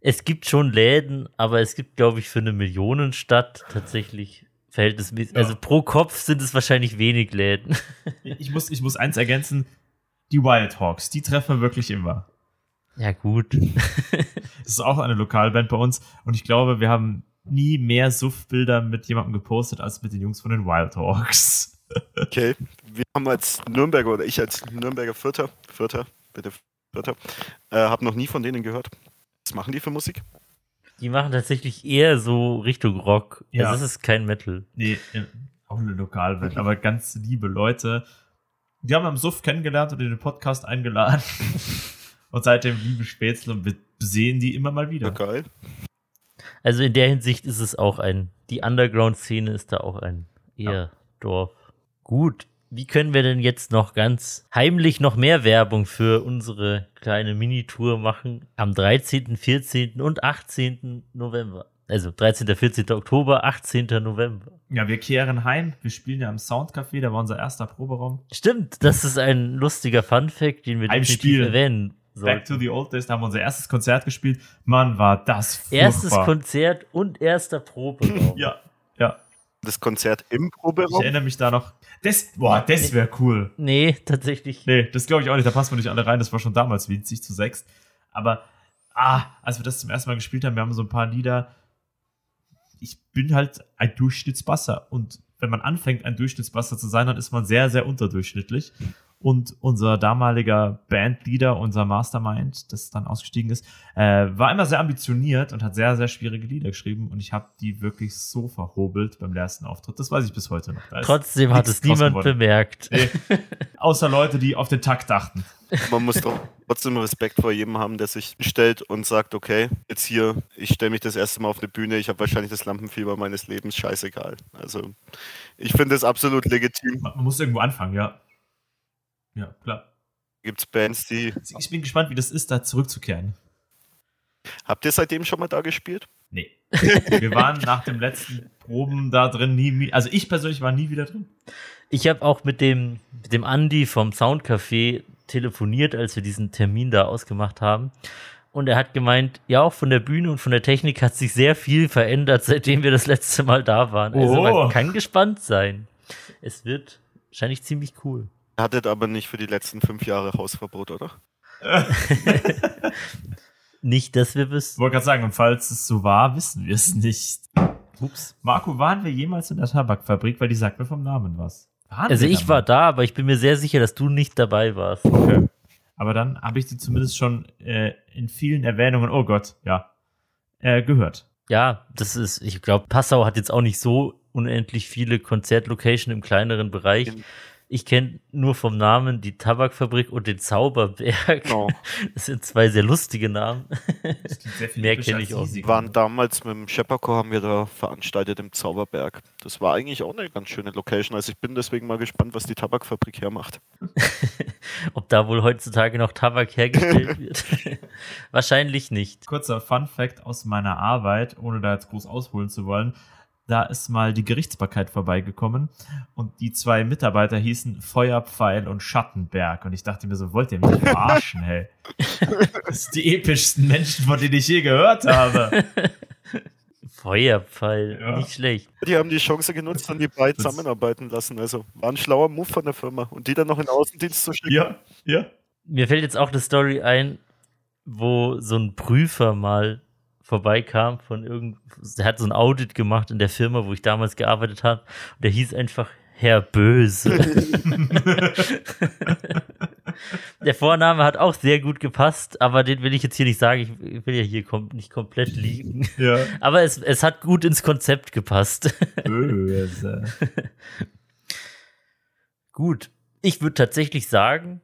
es gibt schon Läden, aber es gibt, glaube ich, für eine Millionenstadt tatsächlich verhältnismäßig, Ja. also pro Kopf sind es wahrscheinlich wenig Läden. Ich muss, ich muss eins ergänzen. Die Wild Hawks, die treffen wir wirklich immer. Ja, gut. Das ist auch eine Lokalband bei uns und ich glaube, wir haben nie mehr Suff-Bilder mit jemandem gepostet als mit den Jungs von den Wild Hawks. Okay, wir haben als Nürnberger oder ich als Nürnberger Vierter, Vierter, bitte Vierter, äh, habe noch nie von denen gehört. Was machen die für Musik? Die machen tatsächlich eher so Richtung Rock. Ja. Also es ist kein Metal. Nee, äh, auch eine Lokalband, aber ganz liebe Leute. Die haben wir am Suff kennengelernt und in den Podcast eingeladen. Und seitdem liebe Spätzle und wir sehen die immer mal wieder. geil. Also in der Hinsicht ist es auch ein, die Underground-Szene ist da auch ein eher Ja. Dorf. Gut, wie können wir denn jetzt noch ganz heimlich noch mehr Werbung für unsere kleine Minitour machen? Am 13., 14. und 18. November. Also 13., 14. Oktober, 18. November. Ja, wir kehren heim. Wir spielen ja im Soundcafé, da war unser erster Proberaum. Stimmt, das ist ein lustiger Fun-Fact, den wir definitiv Spiel. erwähnen Back to sollten. the Old Days, da haben wir unser erstes Konzert gespielt. Mann, war das furchtbar. Erstes Konzert und erster Proberaum. Ja, ja. Das Konzert im Ich Proberaum. erinnere mich da noch. Das, boah, das wäre cool. Nee, tatsächlich. Nee, das glaube ich auch nicht. Da passen wir nicht alle rein. Das war schon damals winzig zu sechs. Aber, ah, als wir das zum ersten Mal gespielt haben, wir haben so ein paar Lieder. Ich bin halt ein Durchschnittsbasser. Und wenn man anfängt, ein Durchschnittsbasser zu sein, dann ist man sehr, sehr unterdurchschnittlich. Und unser damaliger Bandleader, unser Mastermind, das dann ausgestiegen ist, äh, war immer sehr ambitioniert und hat sehr, sehr schwierige Lieder geschrieben. Und ich habe die wirklich so verhobelt beim ersten Auftritt. Das weiß ich bis heute noch. Trotzdem hat es niemand bemerkt. Nee. Außer Leute, die auf den Takt achten. Man muss doch trotzdem Respekt vor jedem haben, der sich stellt und sagt, okay, jetzt hier, ich stelle mich das erste Mal auf eine Bühne, ich habe wahrscheinlich das Lampenfieber meines Lebens, scheißegal. Also ich finde es absolut legitim. Man, man muss irgendwo anfangen, ja. Ja, klar. Gibt es Bands, die. Ich bin gespannt, wie das ist, da zurückzukehren. Habt ihr seitdem schon mal da gespielt? Nee. Wir waren nach dem letzten Proben da drin nie, nie also ich persönlich war nie wieder drin. Ich habe auch mit dem, mit dem Andi vom Soundcafé telefoniert, als wir diesen Termin da ausgemacht haben. Und er hat gemeint, ja, auch von der Bühne und von der Technik hat sich sehr viel verändert, seitdem wir das letzte Mal da waren. Also Oh. man kann gespannt sein. Es wird wahrscheinlich ziemlich cool. Ihr hattet aber nicht für die letzten fünf Jahre Hausverbot, oder? Nicht, dass wir Ich wüssten. wollte gerade sagen, und falls es so war, wissen wir es nicht. Ups. Marco, waren wir jemals in der Tabakfabrik? Weil die sagt mir vom Namen was. Waren Also ich war da, aber ich bin mir sehr sicher, dass du nicht dabei warst. Okay. Aber dann habe ich die zumindest schon äh, in vielen Erwähnungen, oh Gott, ja, äh, gehört. Ja, das ist, ich glaube, Passau hat jetzt auch nicht so unendlich viele Konzertlocation im kleineren Bereich. Ich kenne nur vom Namen die Tabakfabrik und den Zauberberg. Genau. Das sind zwei sehr lustige Namen. Das klingt sehr viel Mehr epischer kenn ich auch. Wir waren damals mit dem Schepperchor, haben wir da veranstaltet im Zauberberg. Das war eigentlich auch eine ganz schöne Location. Also ich bin deswegen mal gespannt, was die Tabakfabrik hermacht. Ob da wohl heutzutage noch Tabak hergestellt wird? Wahrscheinlich nicht. Kurzer Fun Fact aus meiner Arbeit, ohne da jetzt groß ausholen zu wollen. Da ist mal die Gerichtsbarkeit vorbeigekommen und die zwei Mitarbeiter hießen Feuerpfeil und Schattenberg. Und ich dachte mir so, wollt ihr mich verarschen, hey? Das sind die epischsten Menschen, von denen ich je gehört habe. Feuerpfeil, Ja. nicht schlecht. Die haben die Chance genutzt und die beiden zusammenarbeiten lassen. Also war ein schlauer Move von der Firma. Und die dann noch in den Außendienst zu schicken. Ja, ja. Mir fällt jetzt auch eine Story ein, wo so ein Prüfer mal vorbeikam von irgend, der hat so ein Audit gemacht in der Firma, wo ich damals gearbeitet habe. Und der hieß einfach Herr Böse. Der Vorname hat auch sehr gut gepasst, aber den will ich jetzt hier nicht sagen. Ich will ja hier kom nicht komplett liegen. Ja. Aber es, es hat gut ins Konzept gepasst. Böse. Gut, ich würde tatsächlich sagen,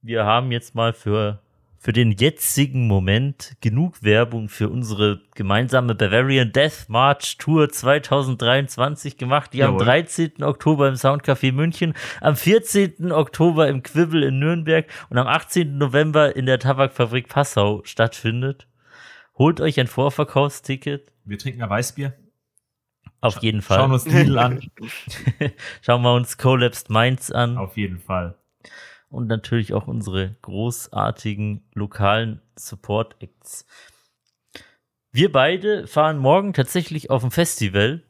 wir haben jetzt mal für, für den jetzigen Moment genug Werbung für unsere gemeinsame Bavarian Death March Tour 2023 gemacht, die am Jawohl. 13. Oktober im Soundcafé München, am 14. Oktober im Quibbel in Nürnberg und am 18. November in der Tabakfabrik Passau stattfindet. Holt euch ein Vorverkaufsticket, Wir trinken ein Weißbier. auf jeden Fall. Schauen uns Lidl an. Schauen wir uns Collapsed Minds an. Auf jeden Fall. Und natürlich auch unsere großartigen lokalen Support Acts. Wir beide fahren morgen tatsächlich auf ein Festival.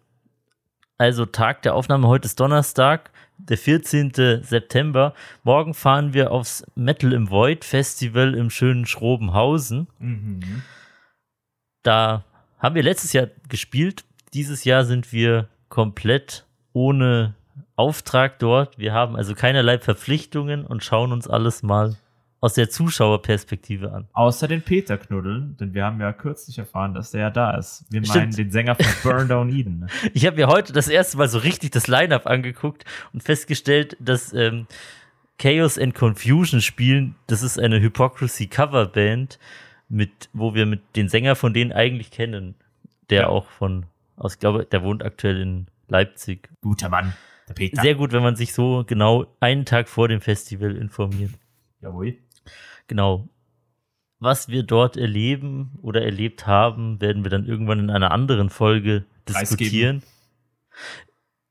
Also Tag der Aufnahme heute ist Donnerstag, der 14. September. Morgen fahren wir aufs Metal im Void Festival im schönen Schrobenhausen. Mhm. Da haben wir letztes Jahr gespielt. Dieses Jahr sind wir komplett ohne Auftrag dort. Wir haben also keinerlei Verpflichtungen und schauen uns alles mal aus der Zuschauerperspektive an. Außer den Peter knuddeln, denn wir haben ja kürzlich erfahren, dass der ja da ist. Wir Stimmt. meinen den Sänger von Burn Down Eden. Ich habe mir heute das erste Mal so richtig das Line-Up angeguckt und festgestellt, dass ähm, Chaos and Confusion spielen. Das ist eine Hypocrisy Coverband, mit, wo wir mit den Sänger von denen eigentlich kennen. Der Ja. auch von, aus, ich glaube, der wohnt aktuell in Leipzig. Guter Mann. Sehr gut, wenn man sich so genau einen Tag vor dem Festival informiert. Jawohl. Genau. Was wir dort erleben oder erlebt haben, werden wir dann irgendwann in einer anderen Folge diskutieren.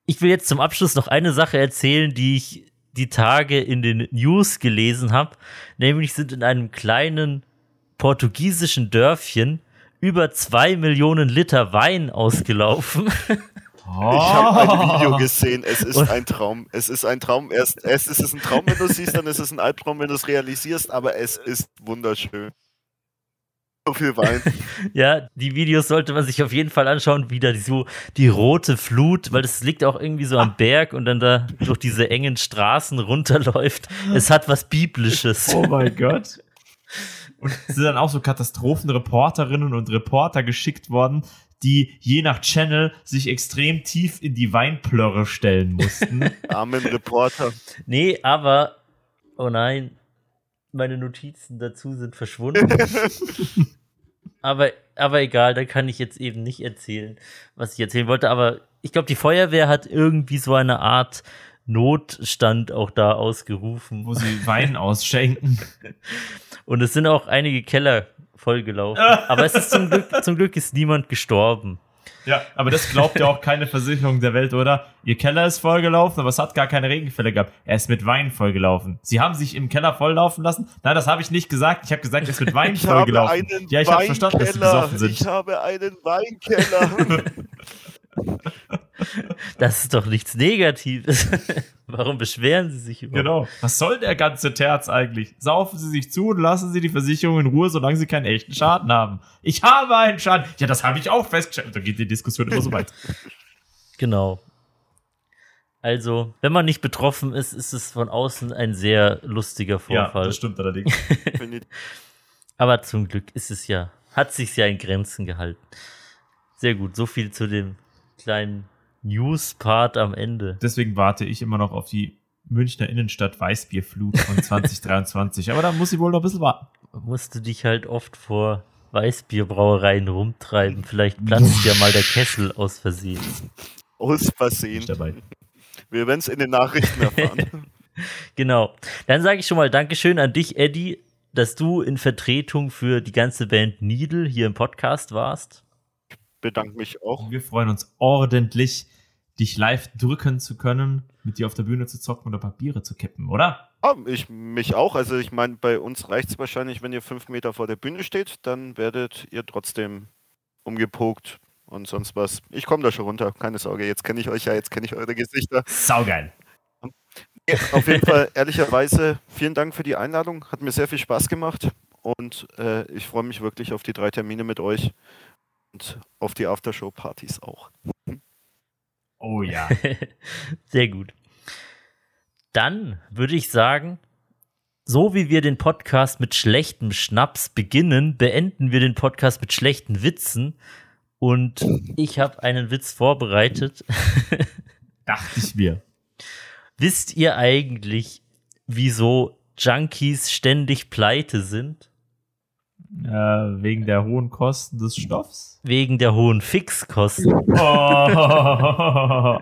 Ich will jetzt zum Abschluss noch eine Sache erzählen, die ich die Tage in den News gelesen habe. Nämlich sind in einem kleinen portugiesischen Dörfchen über zwei Millionen Liter Wein ausgelaufen. Oh. Ich habe ein Video gesehen, es ist ein Traum. Es ist ein Traum. Erst, erst ist es ein Traum, wenn du es siehst, dann ist es ein Albtraum, wenn du es realisierst, aber es ist wunderschön. So viel Wein. Ja, die Videos sollte man sich auf jeden Fall anschauen, wieder die, so die rote Flut, weil das liegt auch irgendwie so am Berg und dann da durch diese engen Straßen runterläuft. Es hat was Biblisches. Oh mein Gott. Und es sind dann auch so Katastrophenreporterinnen und Reporter geschickt worden, die je nach Channel sich extrem tief in die Weinplörre stellen mussten. Armen Reporter. Nee, aber, oh nein, meine Notizen dazu sind verschwunden. aber, aber egal, da kann ich jetzt eben nicht erzählen, was ich erzählen wollte. Aber ich glaube, die Feuerwehr hat irgendwie so eine Art Notstand auch da ausgerufen. wo sie Wein ausschenken. Und es sind auch einige Keller vollgelaufen. Aber es ist zum Glück, zum Glück ist niemand gestorben. Ja, aber das glaubt ja auch keine Versicherung der Welt, oder? Ihr Keller ist vollgelaufen, aber es hat gar keine Regenfälle gehabt. Er ist mit Wein vollgelaufen. Sie haben sich im Keller volllaufen lassen? Nein, das habe ich nicht gesagt. Ich habe gesagt, er ist mit Wein Ich habe vollgelaufen. einen Ja, ich habe verstanden, dass sie Weinkeller. besoffen sind. Ich habe einen Weinkeller. Das ist doch nichts Negatives. Warum beschweren Sie sich überhaupt? Genau. Was soll der ganze Terz eigentlich? Saufen Sie sich zu und lassen Sie die Versicherung in Ruhe, solange Sie keinen echten Schaden haben. Ich habe einen Schaden. Ja, das habe ich auch festgestellt. Da geht die Diskussion immer so weit. Genau. Also, wenn man nicht betroffen ist, ist es von außen ein sehr lustiger Ja, Vorfall. das stimmt allerdings. Aber zum Glück ist es ja, hat sich ja in Grenzen gehalten. Sehr gut, so viel zu dem kleinen News-Part am Ende. Deswegen warte ich immer noch auf die Münchner Innenstadt Weißbierflut von 2023. Aber da muss ich wohl noch ein bisschen warten. Musst du dich halt oft vor Weißbierbrauereien rumtreiben. Vielleicht platzt ja mal der Kessel aus Versehen. Aus Versehen. Wir werden es in den Nachrichten erfahren. Genau. Dann sage ich schon mal Dankeschön an dich, Eddie, dass du in Vertretung für die ganze Band Needle hier im Podcast warst. Bedanke mich auch. Wir freuen uns ordentlich, dich live drücken zu können, mit dir auf der Bühne zu zocken oder Papiere zu kippen, oder? Ah, ich mich auch. Also ich meine, bei uns reicht es wahrscheinlich, wenn ihr fünf Meter vor der Bühne steht, dann werdet ihr trotzdem umgepokt und sonst was. Ich komme da schon runter, keine Sorge. Jetzt kenne ich euch ja, jetzt kenne ich eure Gesichter. Saugeil. Ja, auf jeden Fall, ehrlicherweise, vielen Dank für die Einladung. Hat mir sehr viel Spaß gemacht und äh, ich freue mich wirklich auf die drei Termine mit euch und auf die Aftershow-Partys auch. Oh ja. Sehr gut. Dann würde ich sagen, so wie wir den Podcast mit schlechtem Schnaps beginnen, beenden wir den Podcast mit schlechten Witzen. Und ich habe einen Witz vorbereitet. Dachte ich mir. Wisst ihr eigentlich, wieso Junkies ständig pleite sind? Äh, wegen der hohen Kosten des Stoffs. Wegen der hohen Fixkosten. Oh, au,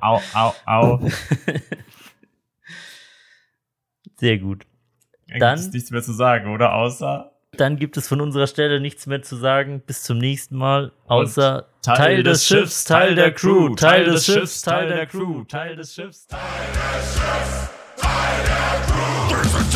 au, au, au. Sehr gut. Dann Dann- gibt es nichts mehr zu sagen, oder? Außer Dann gibt es von unserer Stelle nichts mehr zu sagen. Bis zum nächsten Mal. Außer Teil Teil, des Schiffs, Teil der Crew, Teil des Schiffs, Teil der Crew. Teil des Schiffs. There's a Teil des Schiffs,